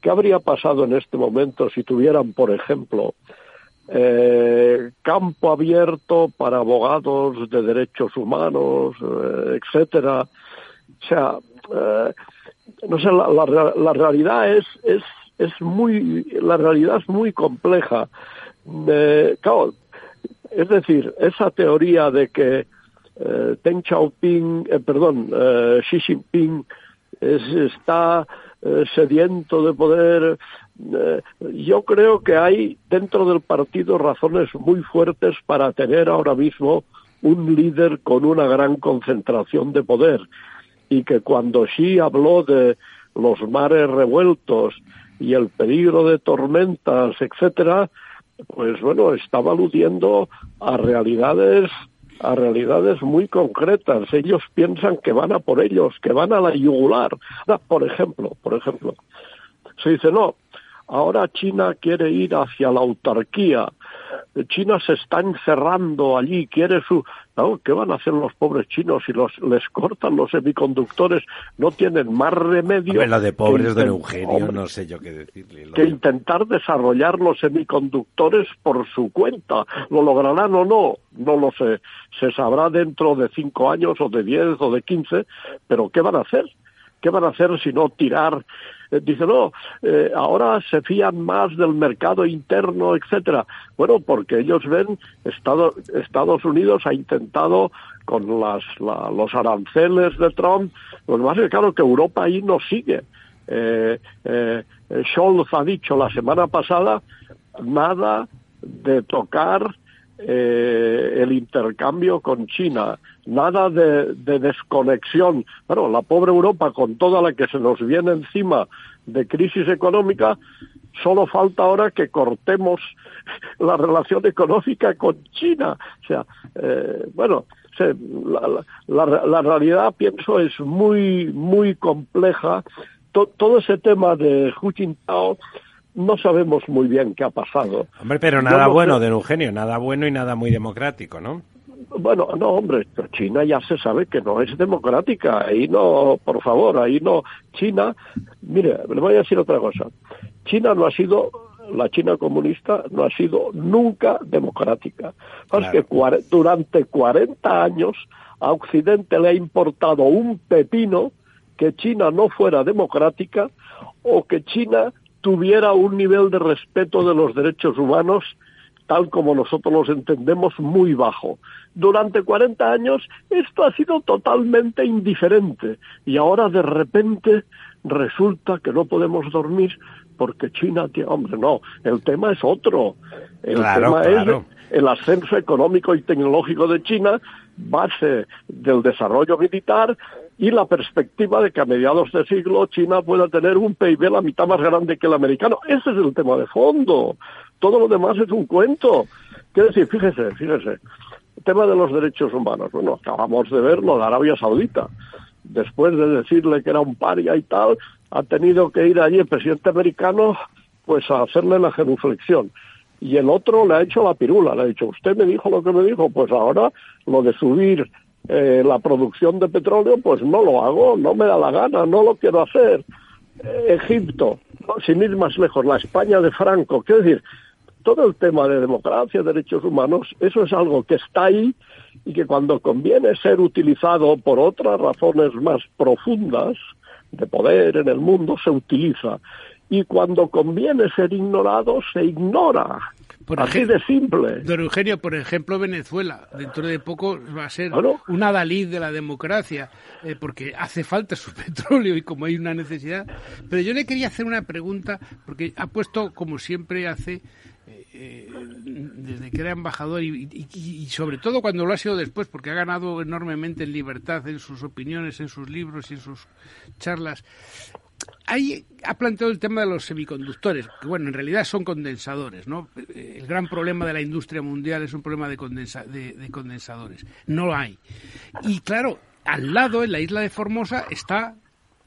¿Qué habría pasado en este momento si tuvieran, por ejemplo, eh, campo abierto para abogados de derechos humanos, eh, etcétera? O sea, eh, no sé, la, la, realidad es, es, es muy, la realidad es muy compleja. claro, es decir, esa teoría de que eh, Deng Xiaoping, perdón, Xi Jinping es, está eh, sediento de poder. Eh, yo creo que hay dentro del partido razones muy fuertes para tener ahora mismo un líder con una gran concentración de poder y que cuando Xi habló de los mares revueltos y el peligro de tormentas, etcétera, pues bueno, estaba aludiendo a realidades a realidades muy concretas. Ellos piensan que van a por ellos, que van a la yugular. por ejemplo, por ejemplo, se dice, no, ahora China quiere ir hacia la autarquía China se está encerrando allí, quiere su... ¿Qué van a hacer los pobres chinos si los, les cortan los semiconductores? No tienen más remedio... la de pobres de Eugenio, no sé yo qué decirle. Que intentar desarrollar los semiconductores por su cuenta. ¿Lo lograrán o no? No lo sé. Se sabrá dentro de cinco años o de diez o de quince, pero ¿qué van a hacer? ¿Qué van a hacer si no tirar eh, dice, no, eh, ahora se fían más del mercado interno, etcétera. Bueno, porque ellos ven, Estados, Estados Unidos ha intentado con las, los aranceles de Trump, lo más es claro que Europa ahí no sigue. Eh, eh, Scholz ha dicho la semana pasada nada de tocar eh, el intercambio con China, nada de, desconexión. Bueno, la pobre Europa, con toda la que se nos viene encima de crisis económica, solo falta ahora que cortemos la relación económica con China. O sea, eh, bueno, la, la, realidad, pienso, es muy, muy compleja. todo ese tema de Hu Jintao no sabemos muy bien qué ha pasado. Hombre, pero nada bueno de Eugenio, nada bueno y nada muy democrático, ¿no? Bueno, no, hombre, China ya se sabe que no es democrática. Ahí no, por favor, ahí no. China, mire, le voy a decir otra cosa. China no ha sido, la China comunista no ha sido nunca democrática. Es que durante 40 años a Occidente le ha importado un pepino que China no fuera democrática o que China tuviera un nivel de respeto de los derechos humanos tal como nosotros los entendemos, muy bajo. Durante 40 años esto ha sido totalmente indiferente y ahora de repente resulta que no podemos dormir porque China tiene... Hombre, no, el tema es otro. El tema es el ascenso económico y tecnológico de China, base del desarrollo militar y la perspectiva de que a mediados de siglo China pueda tener un PIB la mitad más grande que el americano. Ese es el tema de fondo. Todo lo demás es un cuento. Quiero decir, fíjese, fíjese, el tema de los derechos humanos. Bueno, acabamos de verlo de Arabia Saudita. Después de decirle que era un paria y tal, ha tenido que ir allí el presidente americano pues a hacerle la genuflexión. Y el otro le ha hecho la pirula, le ha dicho, usted me dijo lo que me dijo, pues ahora lo de subir eh, la producción de petróleo, pues no lo hago, no me da la gana, no lo quiero hacer. Eh, Egipto, sin ir más lejos, la España de Franco, quiero decir, todo el tema de democracia, derechos humanos, eso es algo que está ahí y que cuando conviene ser utilizado por otras razones más profundas de poder en el mundo, se utiliza. Y cuando conviene ser ignorado, se ignora. Por Así de simple. Don Eugenio, por ejemplo, Venezuela, dentro de poco va a ser una Dalí de la democracia, eh, porque hace falta su petróleo y como hay una necesidad. Pero yo le quería hacer una pregunta, porque ha puesto, como siempre hace, eh, desde que era embajador y, sobre todo cuando lo ha sido después, porque ha ganado enormemente en libertad en sus opiniones, en sus libros y en sus charlas. Ahí ha planteado el tema de los semiconductores, que bueno, en realidad son condensadores, ¿no? El gran problema de la industria mundial es un problema de, de condensadores. No lo hay. Y claro, al lado, en la isla de Formosa, está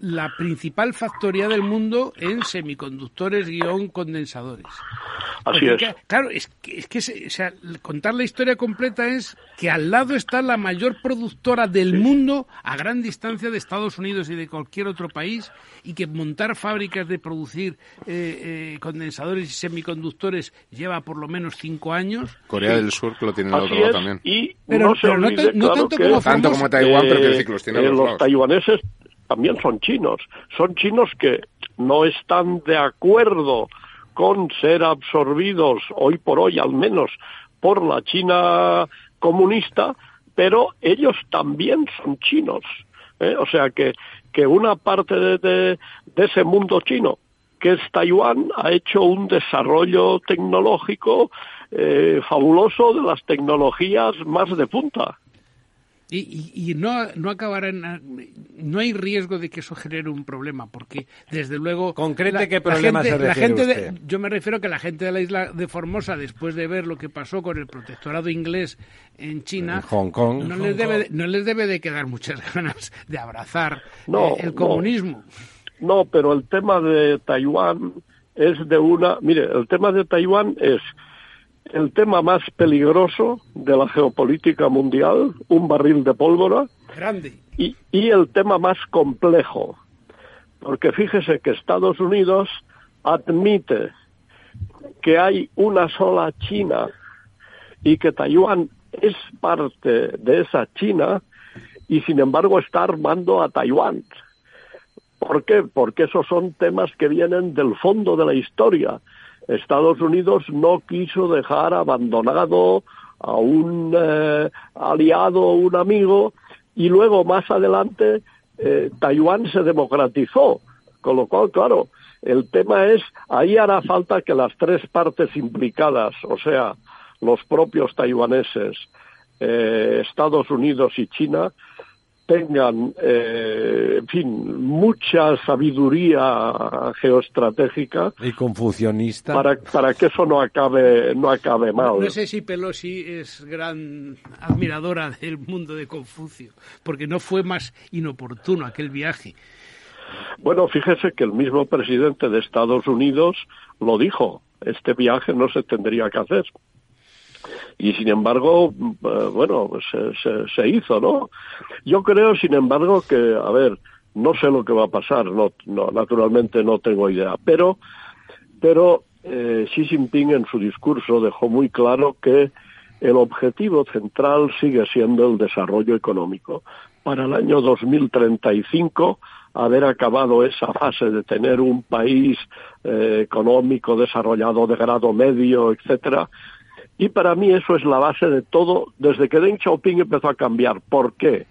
la principal factoría del mundo en semiconductores guion condensadores. Así es. claro, es que, es que o sea, contar la historia completa es que al lado está la mayor productora del mundo a gran distancia de Estados Unidos y de cualquier otro país y que montar fábricas de producir eh, eh, condensadores y semiconductores lleva por lo menos cinco años. Corea del Sur que lo tiene al otro lado también. Y pero, no, tanto, como tanto, como Taiwán, pero que el ciclo tiene los, los taiwaneses también son chinos. Son chinos que no están de acuerdo con ser absorbidos, hoy por hoy al menos, por la China comunista, pero ellos también son chinos. ¿eh? O sea que, que una parte de, de, ese mundo chino, que es Taiwán, ha hecho un desarrollo tecnológico eh, fabuloso de las tecnologías más de punta. Y, y, no, no acabará no hay riesgo de que eso genere un problema, porque desde luego... Concrete qué problema se la gente Yo me refiero que la gente de la isla de Formosa, después de ver lo que pasó con el protectorado inglés en China, Hong Kong, no, les debe, no les debe de quedar muchas ganas de abrazar eh, el comunismo. no, pero el tema de Taiwán es de una... Mire, el tema de Taiwán es el tema más peligroso de la geopolítica mundial, un barril de pólvora. Grande. Y, y el tema más complejo, porque fíjese que Estados Unidos admite que hay una sola China y que Taiwán es parte de esa China y sin embargo está armando a Taiwán. ¿Por qué? Porque esos son temas que vienen del fondo de la historia Estados Unidos no quiso dejar abandonado a un eh, aliado, un amigo, y luego más adelante eh, Taiwán se democratizó. Con lo cual, claro, el tema es, ahí hará falta que las tres partes implicadas, o sea, los propios taiwaneses, eh, Estados Unidos y China, tengan, eh, en fin, mucha sabiduría geoestratégica y confucionista para, para que eso no acabe no acabe mal. No, sé si Pelosi es gran admiradora del mundo de Confucio, porque no fue más inoportuno aquel viaje. Bueno, fíjese que el mismo presidente de Estados Unidos lo dijo, este viaje no se tendría que hacer y sin embargo, eh, bueno, se, se, hizo, ¿no? Yo creo, sin embargo, que, a ver, no sé lo que va a pasar, no, no naturalmente no tengo idea, pero, pero eh, Xi Jinping en su discurso dejó muy claro que el objetivo central sigue siendo el desarrollo económico. Para el año 2035 haber acabado esa fase de tener un país eh, económico desarrollado de grado medio, etcétera, y para mí eso es la base de todo desde que Deng Xiaoping empezó a cambiar. ¿Por qué?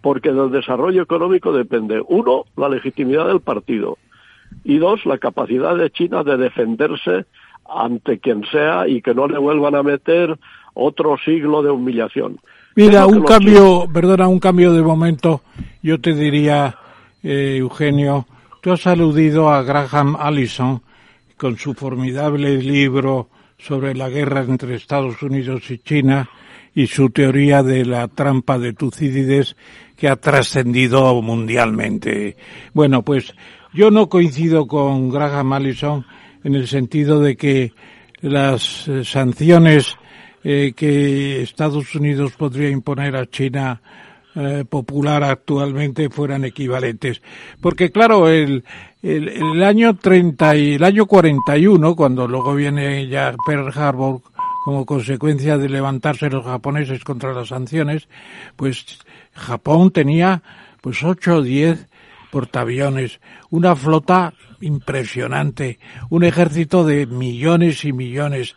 Porque del desarrollo económico depende, uno, la legitimidad del partido y dos, la capacidad de China de defenderse ante quien sea y que no le vuelvan a meter otro siglo de humillación. Mira, un cambio, perdona, un cambio de momento, yo te diría, eh, Eugenio, tú has aludido a Graham Allison con su formidable libro sobre la guerra entre Estados Unidos y China y su teoría de la trampa de Tucídides que ha trascendido mundialmente. Bueno, pues yo no coincido con Graham Allison en el sentido de que las eh, sanciones eh, que Estados Unidos podría imponer a China eh, popular actualmente fueran equivalentes. Porque claro, el, el, el, año 30 y el año 41, cuando luego viene ya Pearl Harbor como consecuencia de levantarse los japoneses contra las sanciones, pues Japón tenía pues 8 o 10 portaaviones, una flota impresionante, un ejército de millones y millones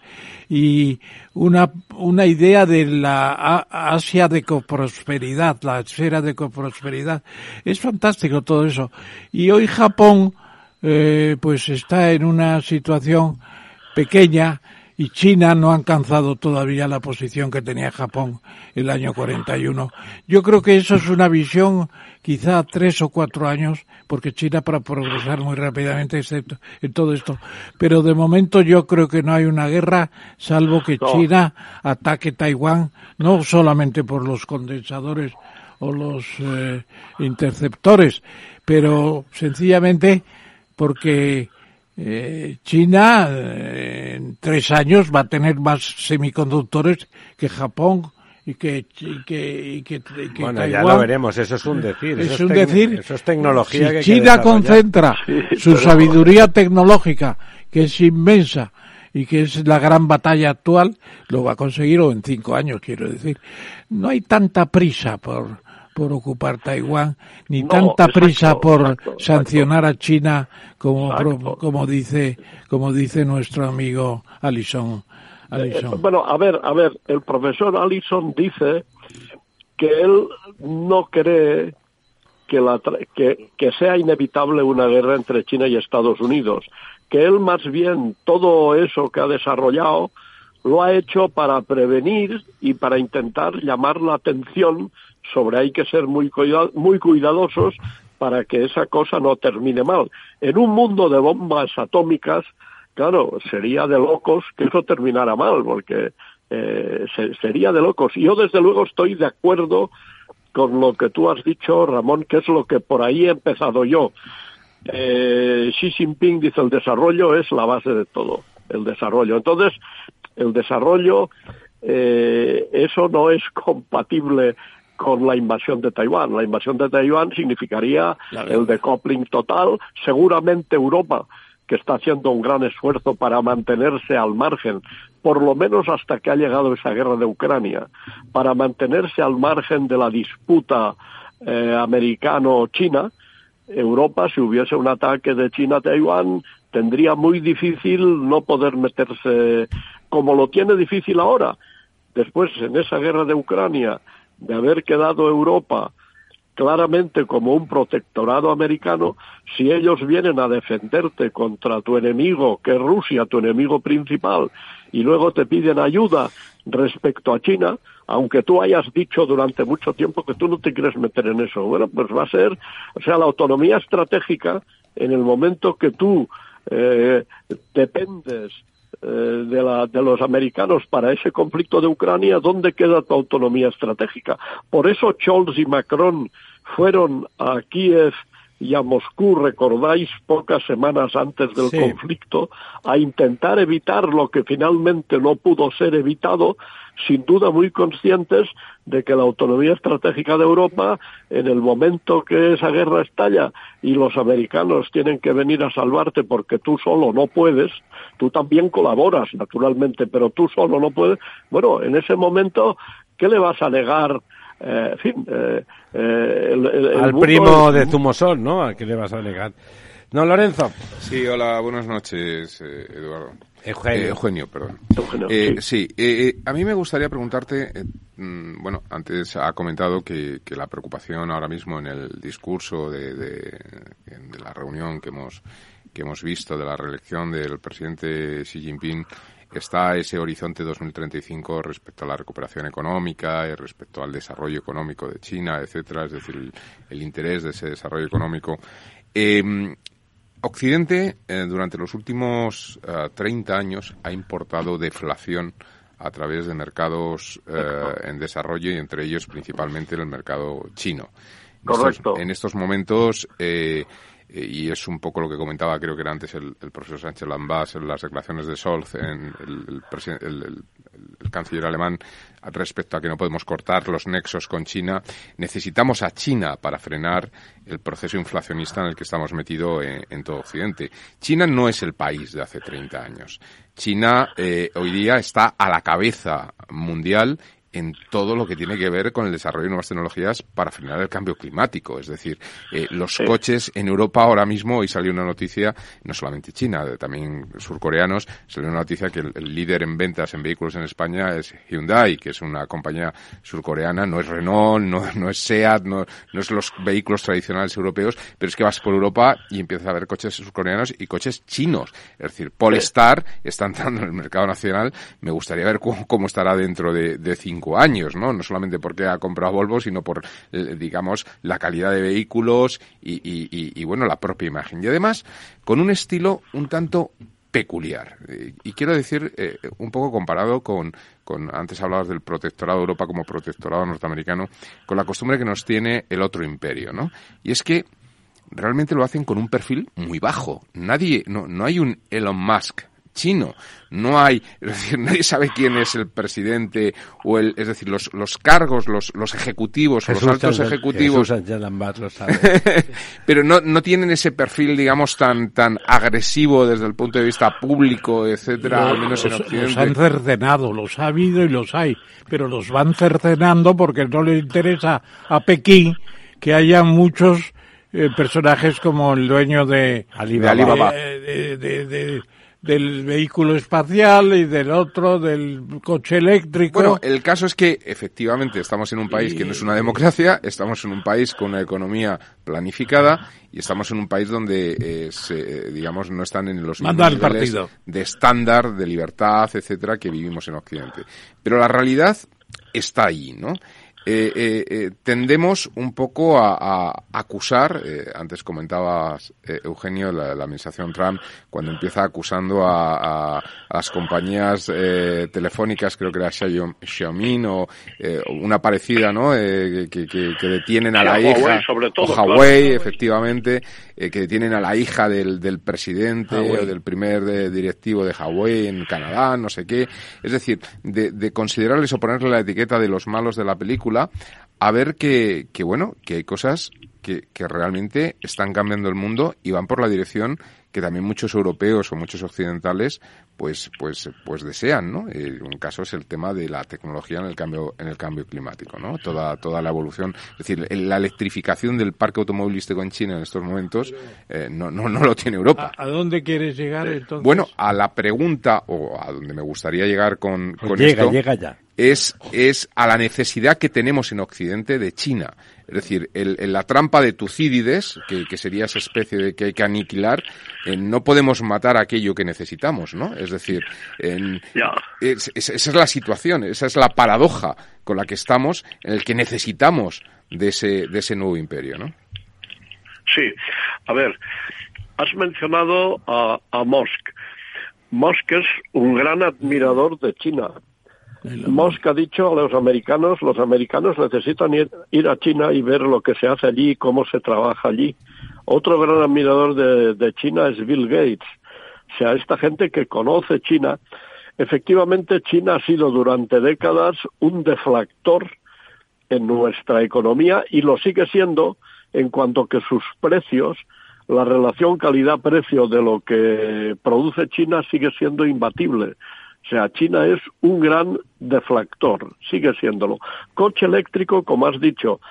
y una, una idea de la Asia de coprosperidad, la esfera de coprosperidad. Es fantástico todo eso. Y hoy Japón, eh, pues está en una situación pequeña y China no ha alcanzado todavía la posición que tenía Japón el año 41. Yo creo que eso es una visión quizá tres o cuatro años, porque China para progresar muy rápidamente excepto en todo esto. Pero de momento yo creo que no hay una guerra, salvo que China ataque Taiwán, no solamente por los condensadores o los eh, interceptores, pero sencillamente porque eh, China eh, en tres años va a tener más semiconductores que Japón y que, y que, que, bueno, ya lo veremos, eso es un decir. Es un decir. Eso es tecnología. Si China concentra su sabiduría tecnológica, que es inmensa y que es la gran batalla actual, lo va a conseguir o en cinco años, quiero decir. No hay tanta prisa por, por ocupar Taiwán, ni tanta prisa por sancionar a China como, como dice, como dice nuestro amigo Alison eh, bueno, a ver, a ver, el profesor Allison dice que él no cree que, la, que, que sea inevitable una guerra entre China y Estados Unidos, que él más bien todo eso que ha desarrollado lo ha hecho para prevenir y para intentar llamar la atención sobre hay que ser muy, cuidadosos para que esa cosa no termine mal. En un mundo de bombas atómicas, claro, sería de locos que eso terminara mal, porque eh, sería de locos. Yo desde luego estoy de acuerdo con lo que tú has dicho, Ramón, que es lo que por ahí he empezado yo. Eh, Xi Jinping dice el desarrollo es la base de todo, el desarrollo. Entonces, el desarrollo, eh, eso no es compatible con la invasión de Taiwán. La invasión de Taiwán significaría el decoupling total. Seguramente Europa que está haciendo un gran esfuerzo para mantenerse al margen, por lo menos hasta que ha llegado esa guerra de Ucrania, para mantenerse al margen de la disputa eh, americano-china, Europa, si hubiese un ataque de China a Taiwán, tendría muy difícil no poder meterse como lo tiene difícil ahora. Después, en esa guerra de Ucrania, de haber quedado Europa claramente como un protectorado americano, si ellos vienen a defenderte contra tu enemigo, que es Rusia, tu enemigo principal, y luego te piden ayuda respecto a China, aunque tú hayas dicho durante mucho tiempo que tú no te quieres meter en eso. Bueno, pues va a ser, o sea, la autonomía estratégica, en el momento que tú eh, dependes eh, de, la, de los americanos para ese conflicto de Ucrania, ¿dónde queda tu autonomía estratégica? Por eso Scholz y Macron fueron a Kiev y a Moscú, recordáis, pocas semanas antes del conflicto, a intentar evitar lo que finalmente no pudo ser evitado, sin duda muy conscientes de que la autonomía estratégica de Europa, en el momento que esa guerra estalla y los americanos tienen que venir a salvarte porque tú solo no puedes, tú también colaboras, naturalmente, pero tú solo no puedes, bueno, en ese momento, ¿qué le vas a negar? Eh, en fin, eh, eh, Al primo de Zumosol, ¿no? ¿A qué le vas a alegar? No, Lorenzo. Sí, hola, buenas noches, Eduardo. Eugenio. Eugenio, perdón. sí, a mí me gustaría preguntarte, mm, bueno, antes ha comentado que, la preocupación ahora mismo en el discurso de, de, la reunión que hemos que hemos visto de la reelección del presidente Xi Jinping está ese horizonte 2035 respecto a la recuperación económica y respecto al desarrollo económico de China, etcétera, es decir, el, interés de ese desarrollo económico. Em, Occidente, eh, durante los últimos 30 eh, años, ha importado deflación a través de mercados eh, en desarrollo y entre ellos principalmente el mercado chino. Correcto. en estos momentos eh, y es un poco lo que comentaba, creo que era antes el, profesor Sánchez Lambás en las declaraciones de Scholz, en el, canciller alemán, respecto a que no podemos cortar los nexos con China. Necesitamos a China para frenar el proceso inflacionista en el que estamos metidos en, todo Occidente. China no es el país de hace 30 años. China eh, hoy día está a la cabeza mundial en todo lo que tiene que ver con el desarrollo de nuevas tecnologías para frenar el cambio climático. Es decir, eh, los coches en Europa ahora mismo, hoy salió una noticia, no solamente China, también surcoreanos, salió una noticia que el, líder en ventas en vehículos en España es Hyundai, que es una compañía surcoreana, no es Renault, no, es SEAT, no, no es los vehículos tradicionales europeos, pero es que vas por Europa y empiezas a ver coches surcoreanos y coches chinos. Es decir, Polestar está entrando en el mercado nacional. Me gustaría ver cómo, estará dentro de, de cinco años, ¿no? No solamente porque ha comprado Volvo, sino por, eh, digamos, la calidad de vehículos y, bueno, la propia imagen. Y además, con un estilo un tanto peculiar. Eh, y quiero decir, eh, un poco comparado con, con, antes hablabas del protectorado de Europa como protectorado norteamericano, con la costumbre que nos tiene el otro imperio, ¿no? Y es que realmente lo hacen con un perfil muy bajo. Nadie, no, no hay un Elon Musk chino. No hay, es decir, nadie sabe quién es el presidente o el, es decir, los, los cargos, los, los ejecutivos los altos ejecutivos. lo sabe. pero no, no tienen ese perfil, digamos, tan, tan agresivo desde el punto de vista público, etcétera, al menos en Occidente. Los han cercenado, los ha habido y los hay, pero los van cercenando porque no le interesa a Pekín que haya muchos eh, personajes como el dueño de Alibaba, de, de, del vehículo espacial y del otro del coche eléctrico. Bueno, el caso es que efectivamente estamos en un país que no es una democracia, estamos en un país con una economía planificada y estamos en un país donde, eh, se, digamos, no están en los mismos niveles de estándar, de libertad, etcétera, que vivimos en Occidente. Pero la realidad está ahí, ¿no? Eh, eh, eh, tendemos un poco a, acusar, antes comentabas, Eugenio, la, administración Trump, cuando empieza acusando a, las compañías telefónicas, creo que era Xiaomi o una parecida, ¿no? Que, detienen a la hija, o Huawei, efectivamente, que detienen a la hija del, del presidente o del primer directivo de Huawei en Canadá, no sé qué. Es decir, de, de considerarles o ponerle la etiqueta de los malos de la película, a ver que, que bueno, que hay cosas que, que, realmente están cambiando el mundo y van por la dirección que también muchos europeos o muchos occidentales pues pues pues desean no eh, un caso es el tema de la tecnología en el cambio en el cambio climático no toda toda la evolución es decir la electrificación del parque automovilístico en China en estos momentos eh, no, no no lo tiene Europa. ¿A, dónde quieres llegar entonces bueno a la pregunta o a donde me gustaría llegar con, pues llega, esto llega ya es, es a la necesidad que tenemos en Occidente de China. Es decir, el, la trampa de Tucídides, que, sería esa especie de que hay que aniquilar, eh, no podemos matar aquello que necesitamos, ¿no? Es decir, esa es la situación, esa es la paradoja con la que estamos, en el que necesitamos de ese, de ese nuevo imperio, ¿no? Sí, a ver, has mencionado a, a Musk. Musk es un gran admirador de China, Musk ha dicho a los americanos, los americanos necesitan ir, a China y ver lo que se hace allí y cómo se trabaja allí. Otro gran admirador de, China es Bill Gates. O sea, esta gente que conoce China, efectivamente China ha sido durante décadas un deflactor en nuestra economía y lo sigue siendo en cuanto que sus precios, la relación calidad-precio de lo que produce China sigue siendo imbatible. Sea, China es un gran deflactor, sigue siéndolo. Coche eléctrico, como has dicho,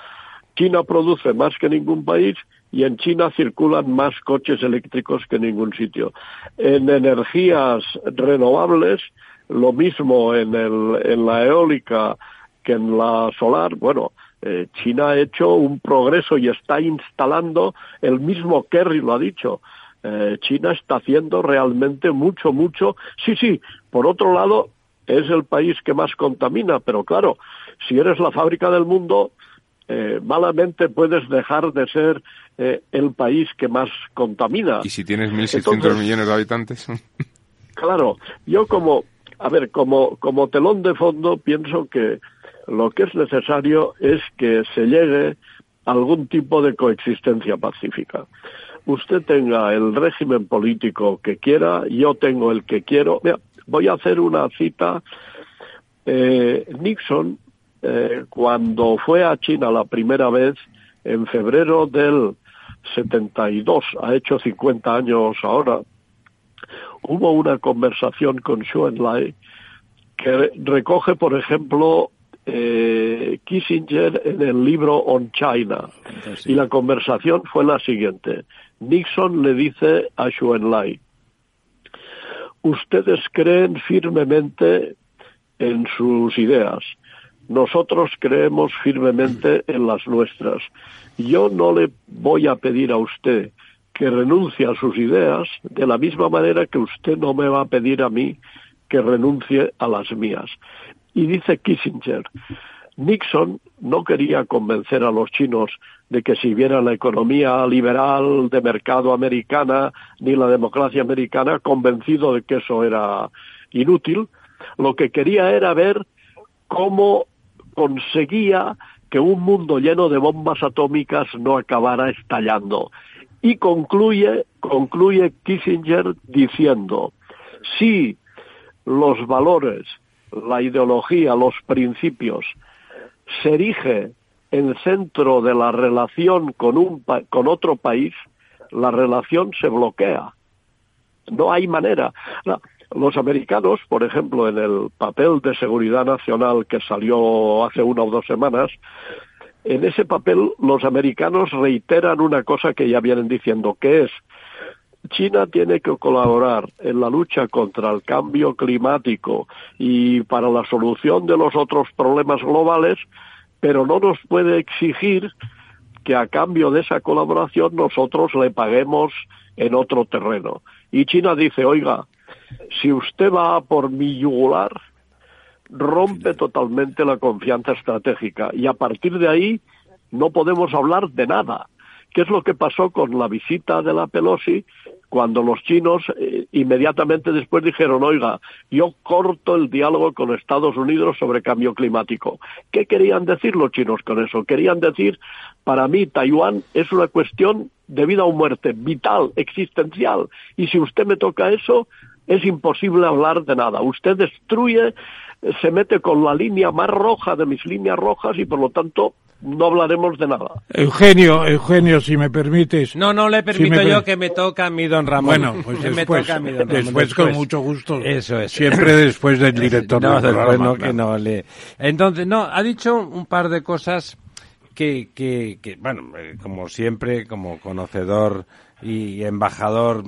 China produce más que ningún país y en China circulan más coches eléctricos que en ningún sitio. En energías renovables, lo mismo en, el, en la eólica que en la solar, bueno, eh, China ha hecho un progreso y está instalando, el mismo Kerry lo ha dicho, Eh, China está haciendo realmente mucho, mucho. Sí, sí, por otro lado, es el país que más contamina, pero claro, si eres la fábrica del mundo, eh, malamente puedes dejar de ser eh, el país que más contamina. ¿Y si tienes 1.600 millones de habitantes? claro, yo como, a ver, como, como telón de fondo pienso que lo que es necesario es que se llegue a algún tipo de coexistencia pacífica. Usted tenga el régimen político que quiera, yo tengo el que quiero. Voy a hacer una cita. Eh, Nixon, eh, cuando fue a China la primera vez, en febrero del 72, ha hecho 50 años ahora, hubo una conversación con Xu Enlai que recoge, por ejemplo, eh, Kissinger en el libro On China. Y la conversación fue la siguiente. Nixon le dice a Xu Enlai, ustedes creen firmemente en sus ideas, nosotros creemos firmemente en las nuestras. Yo no le voy a pedir a usted que renuncie a sus ideas de la misma manera que usted no me va a pedir a mí que renuncie a las mías. Y dice Kissinger, Nixon no quería convencer a los chinos de que si viera la economía liberal de mercado americana ni la democracia americana, convencido de que eso era inútil, lo que quería era ver cómo conseguía que un mundo lleno de bombas atómicas no acabara estallando. Y concluye, concluye Kissinger diciendo, si los valores, la ideología, los principios se erige en centro de la relación con, un, con otro país, la relación se bloquea. No hay manera. Los americanos, por ejemplo, en el papel de seguridad nacional que salió hace una o dos semanas, en ese papel los americanos reiteran una cosa que ya vienen diciendo, que es China tiene que colaborar en la lucha contra el cambio climático y para la solución de los otros problemas globales, pero no nos puede exigir que a cambio de esa colaboración nosotros le paguemos en otro terreno. Y China dice, oiga, si usted va por mi yugular, rompe totalmente la confianza estratégica y a partir de ahí no podemos hablar de nada. ¿Qué es lo que pasó con la visita de la Pelosi cuando los chinos eh, inmediatamente después dijeron, oiga, yo corto el diálogo con Estados Unidos sobre cambio climático. ¿Qué querían decir los chinos con eso? Querían decir, para mí Taiwán es una cuestión de vida o muerte, vital, existencial, y si usted me toca eso, es imposible hablar de nada. Usted destruye, se mete con la línea más roja de mis líneas rojas y por lo tanto no hablaremos de nada. Eugenio, Eugenio, si me permites. No, no le permito yo que me toca a mí, don Ramón. Bueno, pues después, después, con mucho gusto. Eso es. Siempre después del director. No, después no, que no le... Entonces, no, ha dicho un par de cosas que, que, que bueno, eh, como siempre, como conocedor y embajador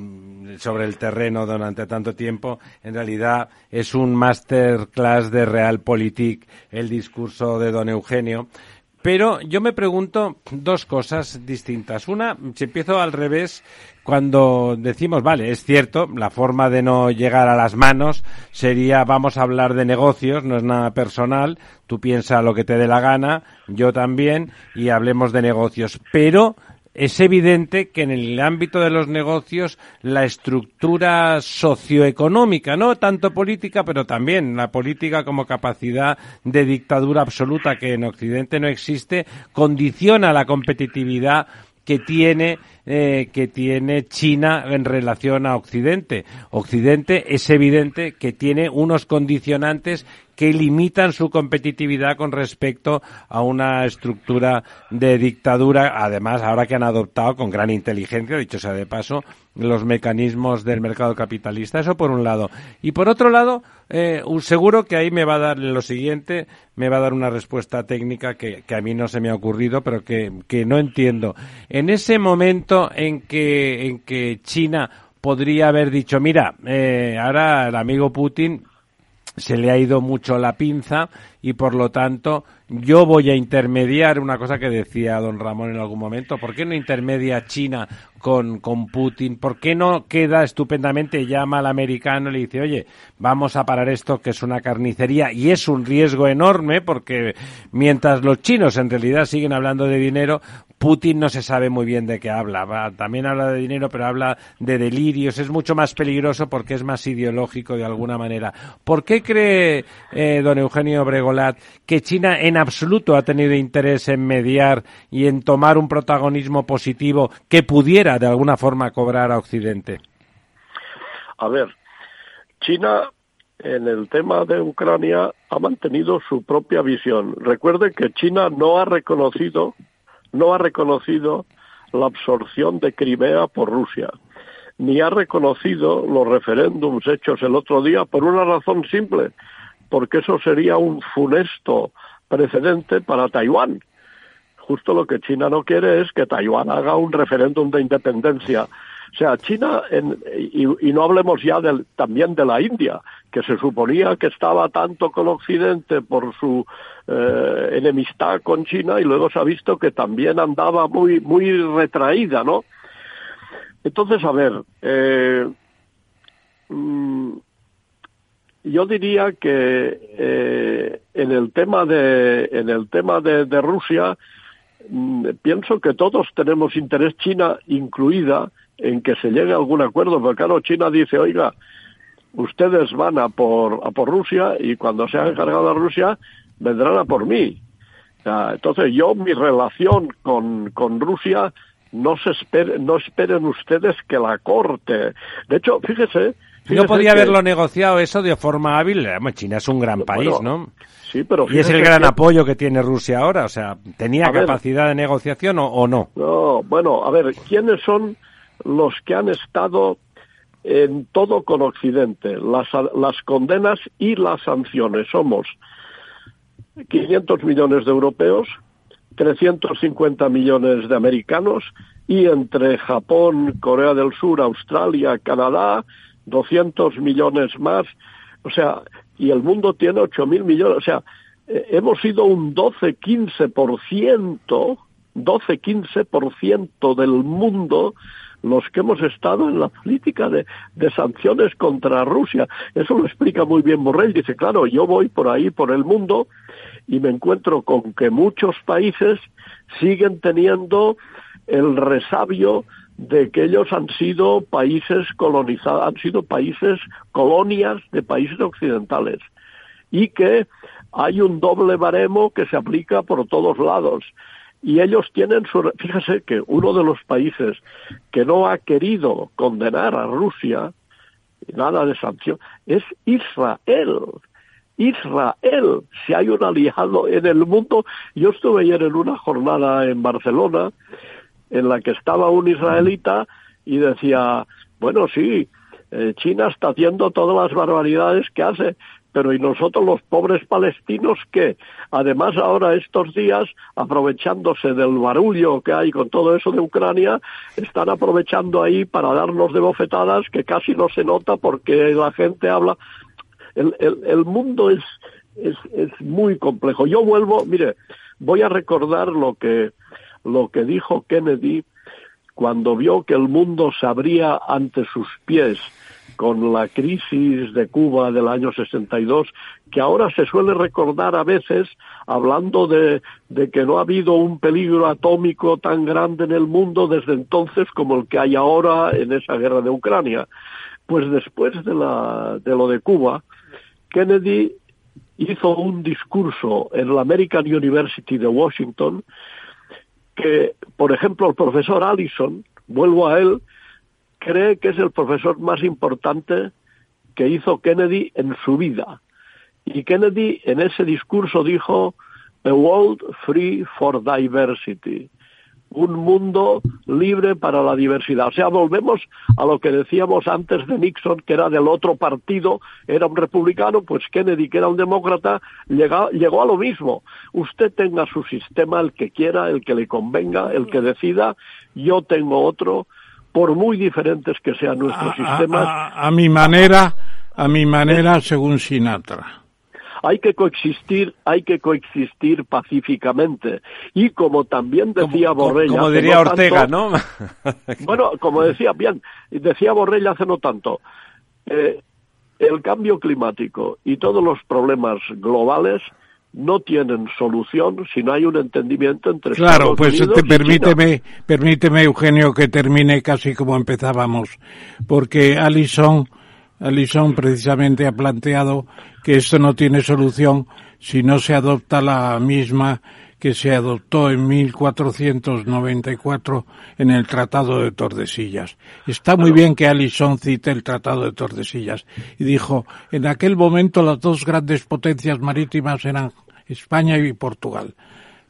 sobre el terreno durante tanto tiempo, en realidad es un masterclass de realpolitik el discurso de don Eugenio. Pero yo me pregunto dos cosas distintas. Una, si empiezo al revés, cuando decimos, vale, es cierto, la forma de no llegar a las manos sería, vamos a hablar de negocios, no es nada personal, tú piensa lo que te dé la gana, yo también, y hablemos de negocios. Pero es evidente que en el ámbito de los negocios la estructura socioeconómica, no tanto política, pero también la política como capacidad de dictadura absoluta que en Occidente no existe, condiciona la competitividad que tiene eh, que tiene China en relación a Occidente. Occidente es evidente que tiene unos condicionantes que limitan su competitividad con respecto a una estructura de dictadura, además ahora que han adoptado con gran inteligencia, dicho sea de paso, los mecanismos del mercado capitalista. Eso por un lado. Y por otro lado, eh, seguro que ahí me va a dar lo siguiente, me va a dar una respuesta técnica que, que a mí no se me ha ocurrido, pero que, que no entiendo. En ese momento en que, en que China podría haber dicho, mira, eh, ahora el amigo Putin se le ha ido mucho la pinza y por lo tanto yo voy a intermediar una cosa que decía don Ramón en algún momento. ¿Por qué no intermedia China con, con Putin? ¿Por qué no queda estupendamente, llama al americano y le dice, oye, vamos a parar esto que es una carnicería y es un riesgo enorme porque mientras los chinos en realidad siguen hablando de dinero, Putin no se sabe muy bien de qué habla. también habla de dinero, pero habla de delirios. Es mucho más peligroso porque es más ideológico de alguna manera. ¿Por qué cree eh, don Eugenio Bregolat que China en absoluto ha tenido interés en mediar y en tomar un protagonismo positivo que pudiera de alguna forma cobrar a Occidente? A ver, China en el tema de Ucrania ha mantenido su propia visión. Recuerde que China no ha reconocido no ha reconocido la absorción de Crimea por Rusia, ni ha reconocido los referéndums hechos el otro día por una razón simple, porque eso sería un funesto precedente para Taiwán. Justo lo que China no quiere es que Taiwán haga un referéndum de independencia. O sea, China, y, no hablemos ya también de la India, que se suponía que estaba tanto con Occidente por su eh, enemistad con China y luego se ha visto que también andaba muy muy retraída, ¿no? Entonces, a ver, eh, mm, yo diría que eh, en el tema de en el tema de, de Rusia pienso que todos tenemos interés China incluida en que se llegue a algún acuerdo, porque claro, China dice, oiga, ustedes van a por, a por Rusia y cuando se hagan cargado a Rusia vendrán a por mí. entonces yo mi relación con, con Rusia no se no esperen ustedes que la corte. De hecho, fíjese, no podía haberlo negociado eso de forma hábil. China es un gran país, ¿no? Sí, pero y es el gran apoyo que tiene Rusia ahora. O sea, ¿tenía capacidad de negociación o, o, no? No, bueno, a ver, ¿quiénes son los que han estado en todo con Occidente, las, las condenas y las sanciones. Somos 500 millones de europeos, 350 millones de americanos y entre Japón, Corea del Sur, Australia, Canadá, 200 millones más. O sea, y el mundo tiene 8.000 millones. O sea, eh, hemos sido un 12-15%, 12-15% del mundo los que hemos estado en la política de, sanciones contra Rusia. Eso lo explica muy bien Borrell. Dice, claro, yo voy por ahí, por el mundo, y me encuentro con que muchos países siguen teniendo el resabio de que ellos han sido países colonizados, han sido países colonias de países occidentales y que hay un doble baremo que se aplica por todos lados y ellos tienen su... Fíjese que uno de los países que no ha querido condenar a Rusia, nada de sanción, es Israel. Israel, si hay un aliado en el mundo. Yo estuve ayer en una jornada en Barcelona en la que estaba un israelita y decía, bueno, sí, eh, China está haciendo todas las barbaridades que hace, pero ¿y nosotros los pobres palestinos qué? Además ahora estos días, aprovechándose del barullo que hay con todo eso de Ucrania, están aprovechando ahí para darnos de bofetadas que casi no se nota porque la gente habla. El, el, el mundo es, es, es muy complejo. Yo vuelvo, mire, voy a recordar lo que, lo que dijo Kennedy cuando vio que el mundo se abría ante sus pies con la crisis de Cuba del año 62, que ahora se suele recordar a veces hablando de, de, que no ha habido un peligro atómico tan grande en el mundo desde entonces como el que hay ahora en esa guerra de Ucrania. Pues después de, la, de lo de Cuba, Kennedy hizo un discurso en la American University de Washington que, por ejemplo, el profesor Allison, vuelvo a él, cree que es el profesor más importante que hizo Kennedy en su vida. Y Kennedy en ese discurso dijo, A world free for diversity, un mundo libre para la diversidad. O sea, volvemos a lo que decíamos antes de Nixon, que era del otro partido, era un republicano, pues Kennedy, que era un demócrata, llegó, llegó a lo mismo. Usted tenga su sistema, el que quiera, el que le convenga, el que decida, yo tengo otro, por muy diferentes que sean nuestros sistemas. A, mi manera, A mi manera, según Sinatra hay que coexistir, hay que coexistir pacíficamente. Y como también decía Borrella... Como, diría Ortega, ¿no? bueno, como decía bien, decía Borrella hace no tanto, eh, el cambio climático y todos los problemas globales no tienen solución si no hay un entendimiento entre claro pues permíteme permíteme Eugenio que termine casi como empezábamos porque Alison Alison precisamente ha planteado que esto no tiene solución si no se adopta la misma que se adoptó en 1494 en el Tratado de Tordesillas. Está muy bien que Alison cite el Tratado de Tordesillas y dijo, en aquel momento las dos grandes potencias marítimas eran España y Portugal.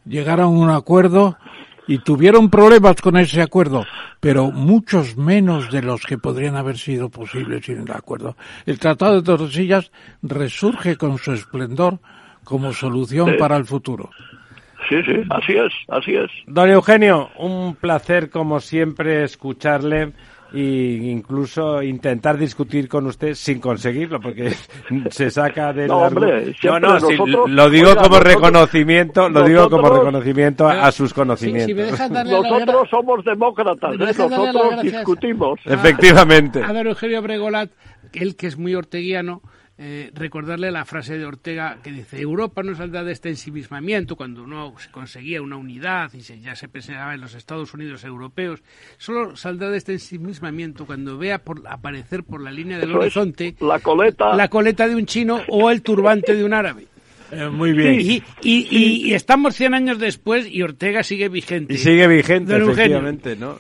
Llegaron a un acuerdo y tuvieron problemas con ese acuerdo, pero muchos menos de los que podrían haber sido posibles sin el acuerdo. El Tratado de Tordesillas resurge con su esplendor como solución para el futuro. Sí, sí, así es, así es. Don Eugenio, un placer como siempre escucharle e incluso intentar discutir con usted sin conseguirlo, porque se saca de no, hombre, no, no, lo digo como reconocimiento, lo digo como reconocimiento a, sus conocimientos. nosotros somos demócratas, ¿eh? nosotros discutimos. Efectivamente. A ver, Eugenio Bregolat, él que es muy orteguiano, eh, recordarle la frase de Ortega que dice Europa no saldrá de este ensimismamiento cuando no se conseguía una unidad y se, ya se pensaba en los Estados Unidos europeos, solo saldrá de este ensimismamiento cuando vea por, aparecer por la línea del horizonte la coleta la coleta de un chino o el turbante de un árabe. Eh, muy bien. Y, y, estamos 100 años después y Ortega sigue vigente. Y sigue vigente, efectivamente, ¿no?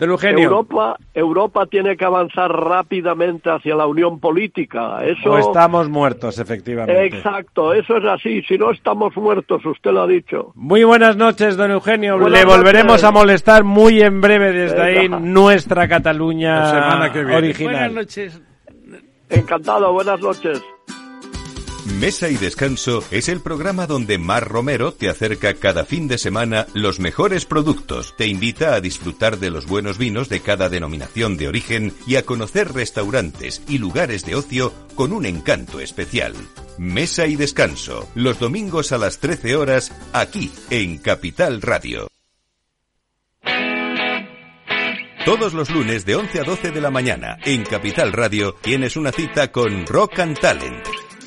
Europa, Europa tiene que avanzar rápidamente hacia la unión política. Eso... estamos muertos, efectivamente. Exacto, eso es así. Si no estamos muertos, usted lo ha dicho. Muy buenas noches, don Eugenio. Le volveremos a molestar muy en breve desde ahí nuestra Cataluña semana que original. Buenas noches. Encantado, buenas noches. Mesa y Descanso es el programa donde Mar Romero te acerca cada fin de semana los mejores productos, te invita a disfrutar de los buenos vinos de cada denominación de origen y a conocer restaurantes y lugares de ocio con un encanto especial. Mesa y Descanso, los domingos a las 13 horas, aquí en Capital Radio. Todos los lunes de 11 a 12 de la mañana en Capital Radio tienes una cita con Rock and Talent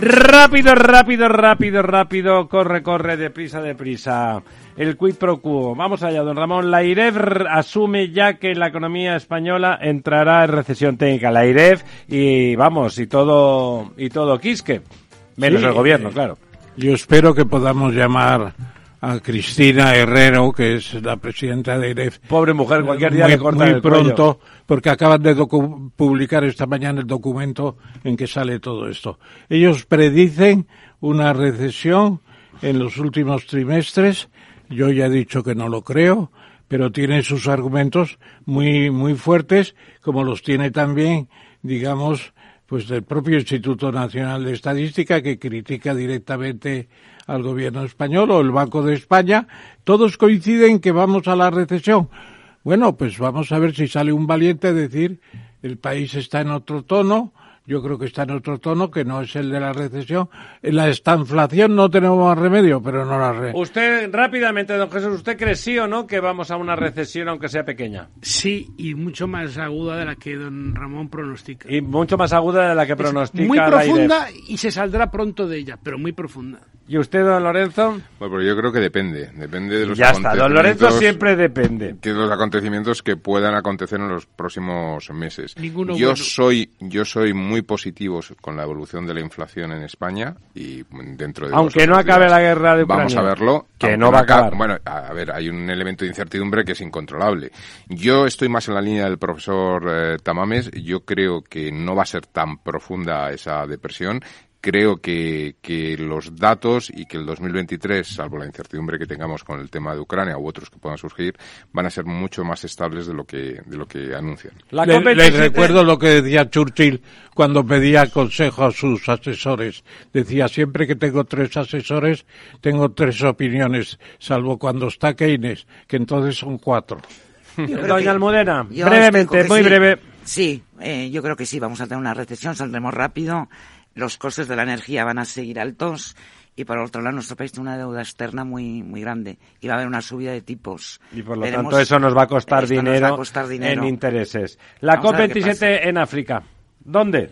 Rápido, rápido, rápido, rápido, corre, corre, deprisa, deprisa. El quid pro quo. Vamos allá, don Ramón. La IREF asume ya que la economía española entrará en recesión técnica. La IREF y vamos, y todo, y todo quisque. Menos el gobierno, claro. Yo espero que podamos llamar a Cristina Herrero, que es la presidenta de IREF. Pobre mujer, cualquier día muy, le cortan muy pronto, porque acaban de publicar esta mañana el documento en que sale todo esto. Ellos predicen una recesión en los últimos trimestres. Yo ya he dicho que no lo creo, pero tiene sus argumentos muy, muy fuertes, como los tiene también, digamos, pues del propio Instituto Nacional de Estadística, que critica directamente al gobierno español o el Banco de España, todos coinciden que vamos a la recesión. Bueno, pues vamos a ver si sale un valiente a decir el país está en otro tono, yo creo que está en otro tono que no es el de la recesión. En la estanflación no tenemos más remedio, pero no la re Usted, rápidamente, don Jesús, ¿usted cree sí o no que vamos a una recesión aunque sea pequeña? Sí, y mucho más aguda de la que don Ramón pronostica. Y mucho más aguda de la que pronostica. muy profunda y se saldrá pronto de ella, pero muy profunda. ¿Y usted, don Lorenzo? Bueno, pero yo creo que depende, depende de los ya está, don Lorenzo siempre depende. Que los acontecimientos que puedan acontecer en los próximos meses. Ninguno yo soy yo soy muy positivo con la evolución de la inflación en España y dentro de aunque no acabe la guerra de Ucrania. Vamos a verlo. Que no va a acabar. Bueno, a ver, hay un elemento de incertidumbre que es incontrolable. Yo estoy más en la línea del profesor eh, Tamames. Yo creo que no va a ser tan profunda esa depresión creo que, que, los datos y que el 2023, salvo la incertidumbre que tengamos con el tema de Ucrania u otros que puedan surgir, van a ser mucho más estables de lo que, de lo que anuncian. Les recuerdo lo que decía Churchill cuando pedía consejo a sus asesores. Decía, siempre que tengo tres asesores, tengo tres opiniones, salvo cuando está Keynes, que entonces son cuatro. Doña Almudena, brevemente, muy breve. Sí, eh, yo creo que sí, vamos a tener una recesión, saldremos rápido los costes de la energía van a seguir altos y por otro lado nuestro país tiene una deuda externa muy muy grande y va a haber una subida de tipos. Y por lo tanto eso nos va a costar, dinero, en intereses. La COP27 en África. ¿Dónde?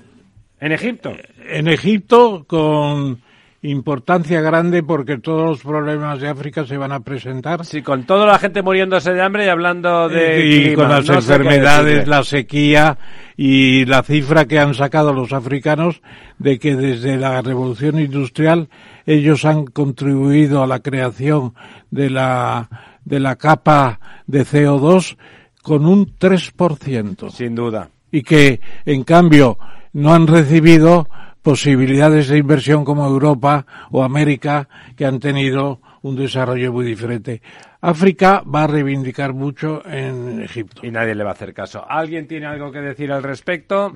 ¿En Egipto? En Egipto con importancia grande porque todos los problemas de África se van a presentar. Sí, con toda la gente muriéndose de hambre y hablando de. Y con las enfermedades, la sequía y la cifra que han sacado los africanos de que desde la revolución industrial ellos han contribuido a la creación de la, de la capa de CO2 con un 3%. Sin duda. Y que, en cambio, no han recibido posibilidades de inversión como Europa o América que han tenido un desarrollo muy diferente. África va a reivindicar mucho en Egipto. Y nadie le va a hacer caso. ¿Alguien tiene algo que decir al respecto?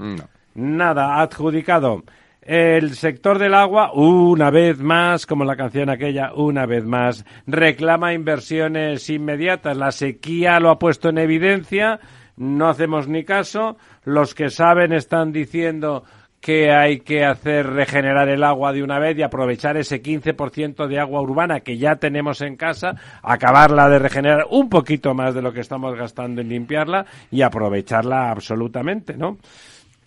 Nada, adjudicado. El sector del agua, una vez más, como la canción aquella, una vez más, reclama inversiones inmediatas. La sequía lo ha puesto en evidencia, no hacemos ni caso. Los que saben están diciendo que hay que hacer regenerar el agua de una vez y aprovechar ese 15% de agua urbana que ya tenemos en casa, acabarla de regenerar un poquito más de lo que estamos gastando en limpiarla y aprovecharla absolutamente, ¿no?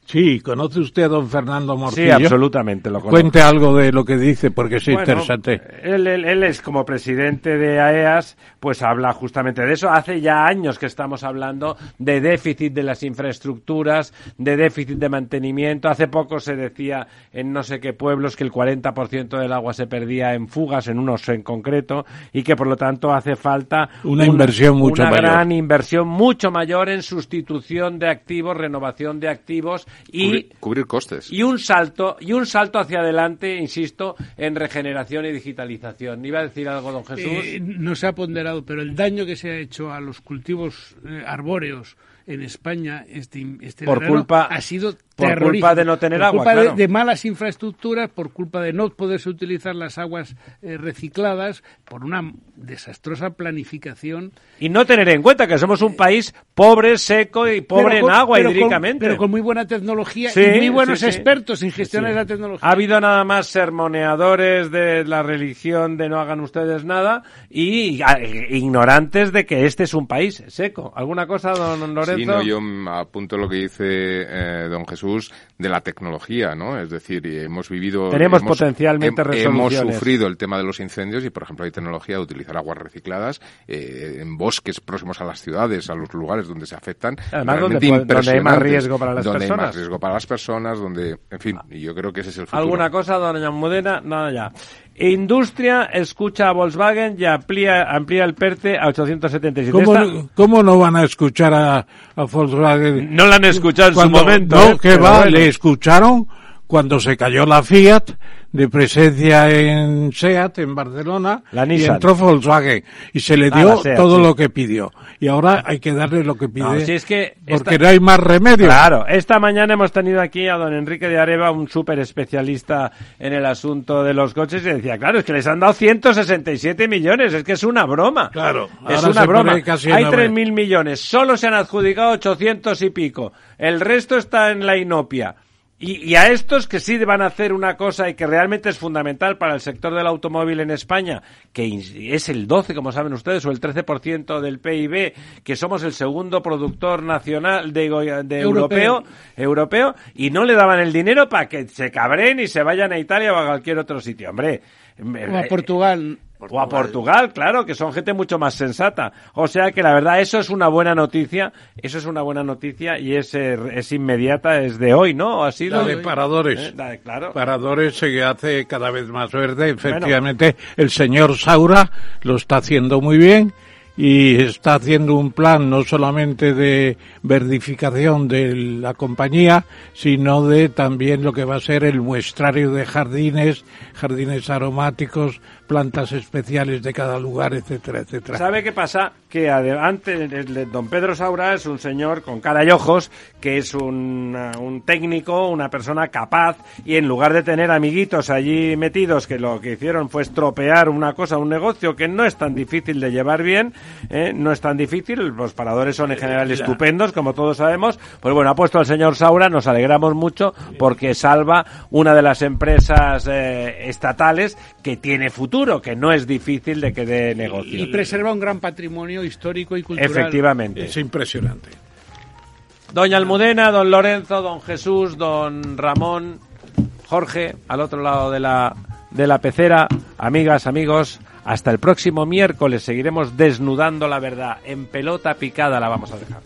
Sí, ¿conoce usted a don Fernando Morcillo? Sí, absolutamente lo conozco. Cuente algo de lo que dice, porque es interesante. Él, él, es como presidente de AEAS, pues habla justamente de eso. Hace ya años que estamos hablando de déficit de las infraestructuras, de déficit de mantenimiento. Hace poco se decía en no sé qué pueblos que el 40% del agua se perdía en fugas, en unos en concreto, y que por lo tanto hace falta una, inversión mucho una mayor. gran inversión mucho mayor en sustitución de activos, renovación de activos y cubrir, costes. y un salto y un salto hacia adelante insisto en regeneración y digitalización. Iba a decir algo don Jesús. eh, no se ha ponderado pero el daño que se ha hecho a los cultivos eh, arbóreos en España este, este por culpa ha sido por culpa de no tener por agua, culpa claro. de, de, malas infraestructuras, por culpa de no poderse utilizar las aguas eh, recicladas, por una desastrosa planificación. Y no tener en cuenta que somos un país pobre, seco y pobre con, en agua pero hídricamente. Con, pero con muy buena tecnología sí, y muy buenos sí, sí. expertos en gestionar la tecnología. Ha habido nada más sermoneadores de la religión de no hagan ustedes nada y a, ignorantes de que este es un país seco. ¿Alguna cosa, don Lorenzo? Yo apunto lo que dice eh, don Jesús de la tecnología, ¿no? Es decir, hemos vivido... Tenemos hemos, potencialmente he, Hemos sufrido el tema de los incendios y, por ejemplo, hay tecnología de utilizar aguas recicladas eh, en bosques próximos a las ciudades, a los lugares donde se afectan. Además, donde, donde, hay más riesgo para las donde personas. Donde hay más riesgo para las personas, donde, en fin, y yo creo que ese es el futuro. ¿Alguna cosa, doña Modena? Nada ya. Industria escucha a Volkswagen y amplía, amplía el PERTE a 877. ¿Cómo, Esta... ¿Cómo, no van a escuchar a, a Volkswagen? No la han escuchado en cuando, su momento. No, ¿eh? que va, bueno. le escucharon cuando se cayó la Fiat de presencia en SEAT, en Barcelona, la y entró Volkswagen. Y se le dio ah, SEAT, todo sí. lo que pidió. Y ahora hay que darle lo que pide. No, si es que porque esta... no hay más remedio. Claro, esta mañana hemos tenido aquí a don Enrique de Areva, un súper especialista en el asunto de los coches, y decía, claro, es que les han dado 167 millones, es que es una broma. Claro, es una broma. Hay 3.000 millones, solo se han adjudicado 800 y pico. El resto está en la inopia Y, a estos que sí van a hacer una cosa y que realmente es fundamental para el sector del automóvil en España, que es el 12, como saben ustedes, o el 13% del PIB, que somos el segundo productor nacional de, europeo. europeo, y no le daban el dinero para que se cabren y se vayan a Italia o a cualquier otro sitio. Hombre, o a Portugal. O a Portugal, claro, que son gente mucho más sensata. O sea que la verdad, eso es una buena noticia, eso es una buena noticia y es, eh, es inmediata, es de hoy, ¿no? Ha sido. La de paradores. Eh, claro. Paradores se hace cada vez más verde. Efectivamente, el señor Saura lo está haciendo muy bien y está haciendo un plan no solamente de verdificación de la compañía, sino de también lo que va a ser el muestrario de jardines, jardines aromáticos, plantas especiales de cada lugar, etcétera, etcétera. ¿Sabe qué pasa? Que antes don Pedro Saura es un señor con cara y ojos, que es un, un técnico, una persona capaz, y en lugar de tener amiguitos allí metidos que lo que hicieron fue estropear una cosa, un negocio que no es tan difícil de llevar bien, ¿eh? no es tan difícil, los paradores son en general estupendos, como todos sabemos, pues bueno, ha puesto al señor Saura, nos alegramos mucho porque salva una de las empresas eh, estatales que tiene futuro que no es difícil de que dé negocio. Y preserva un gran patrimonio histórico y cultural. Efectivamente. Es impresionante. Doña Almudena, don Lorenzo, don Jesús, don Ramón, Jorge, al otro lado de la, de la pecera, amigas, amigos, hasta el próximo miércoles seguiremos desnudando la verdad. En pelota picada la vamos a dejar.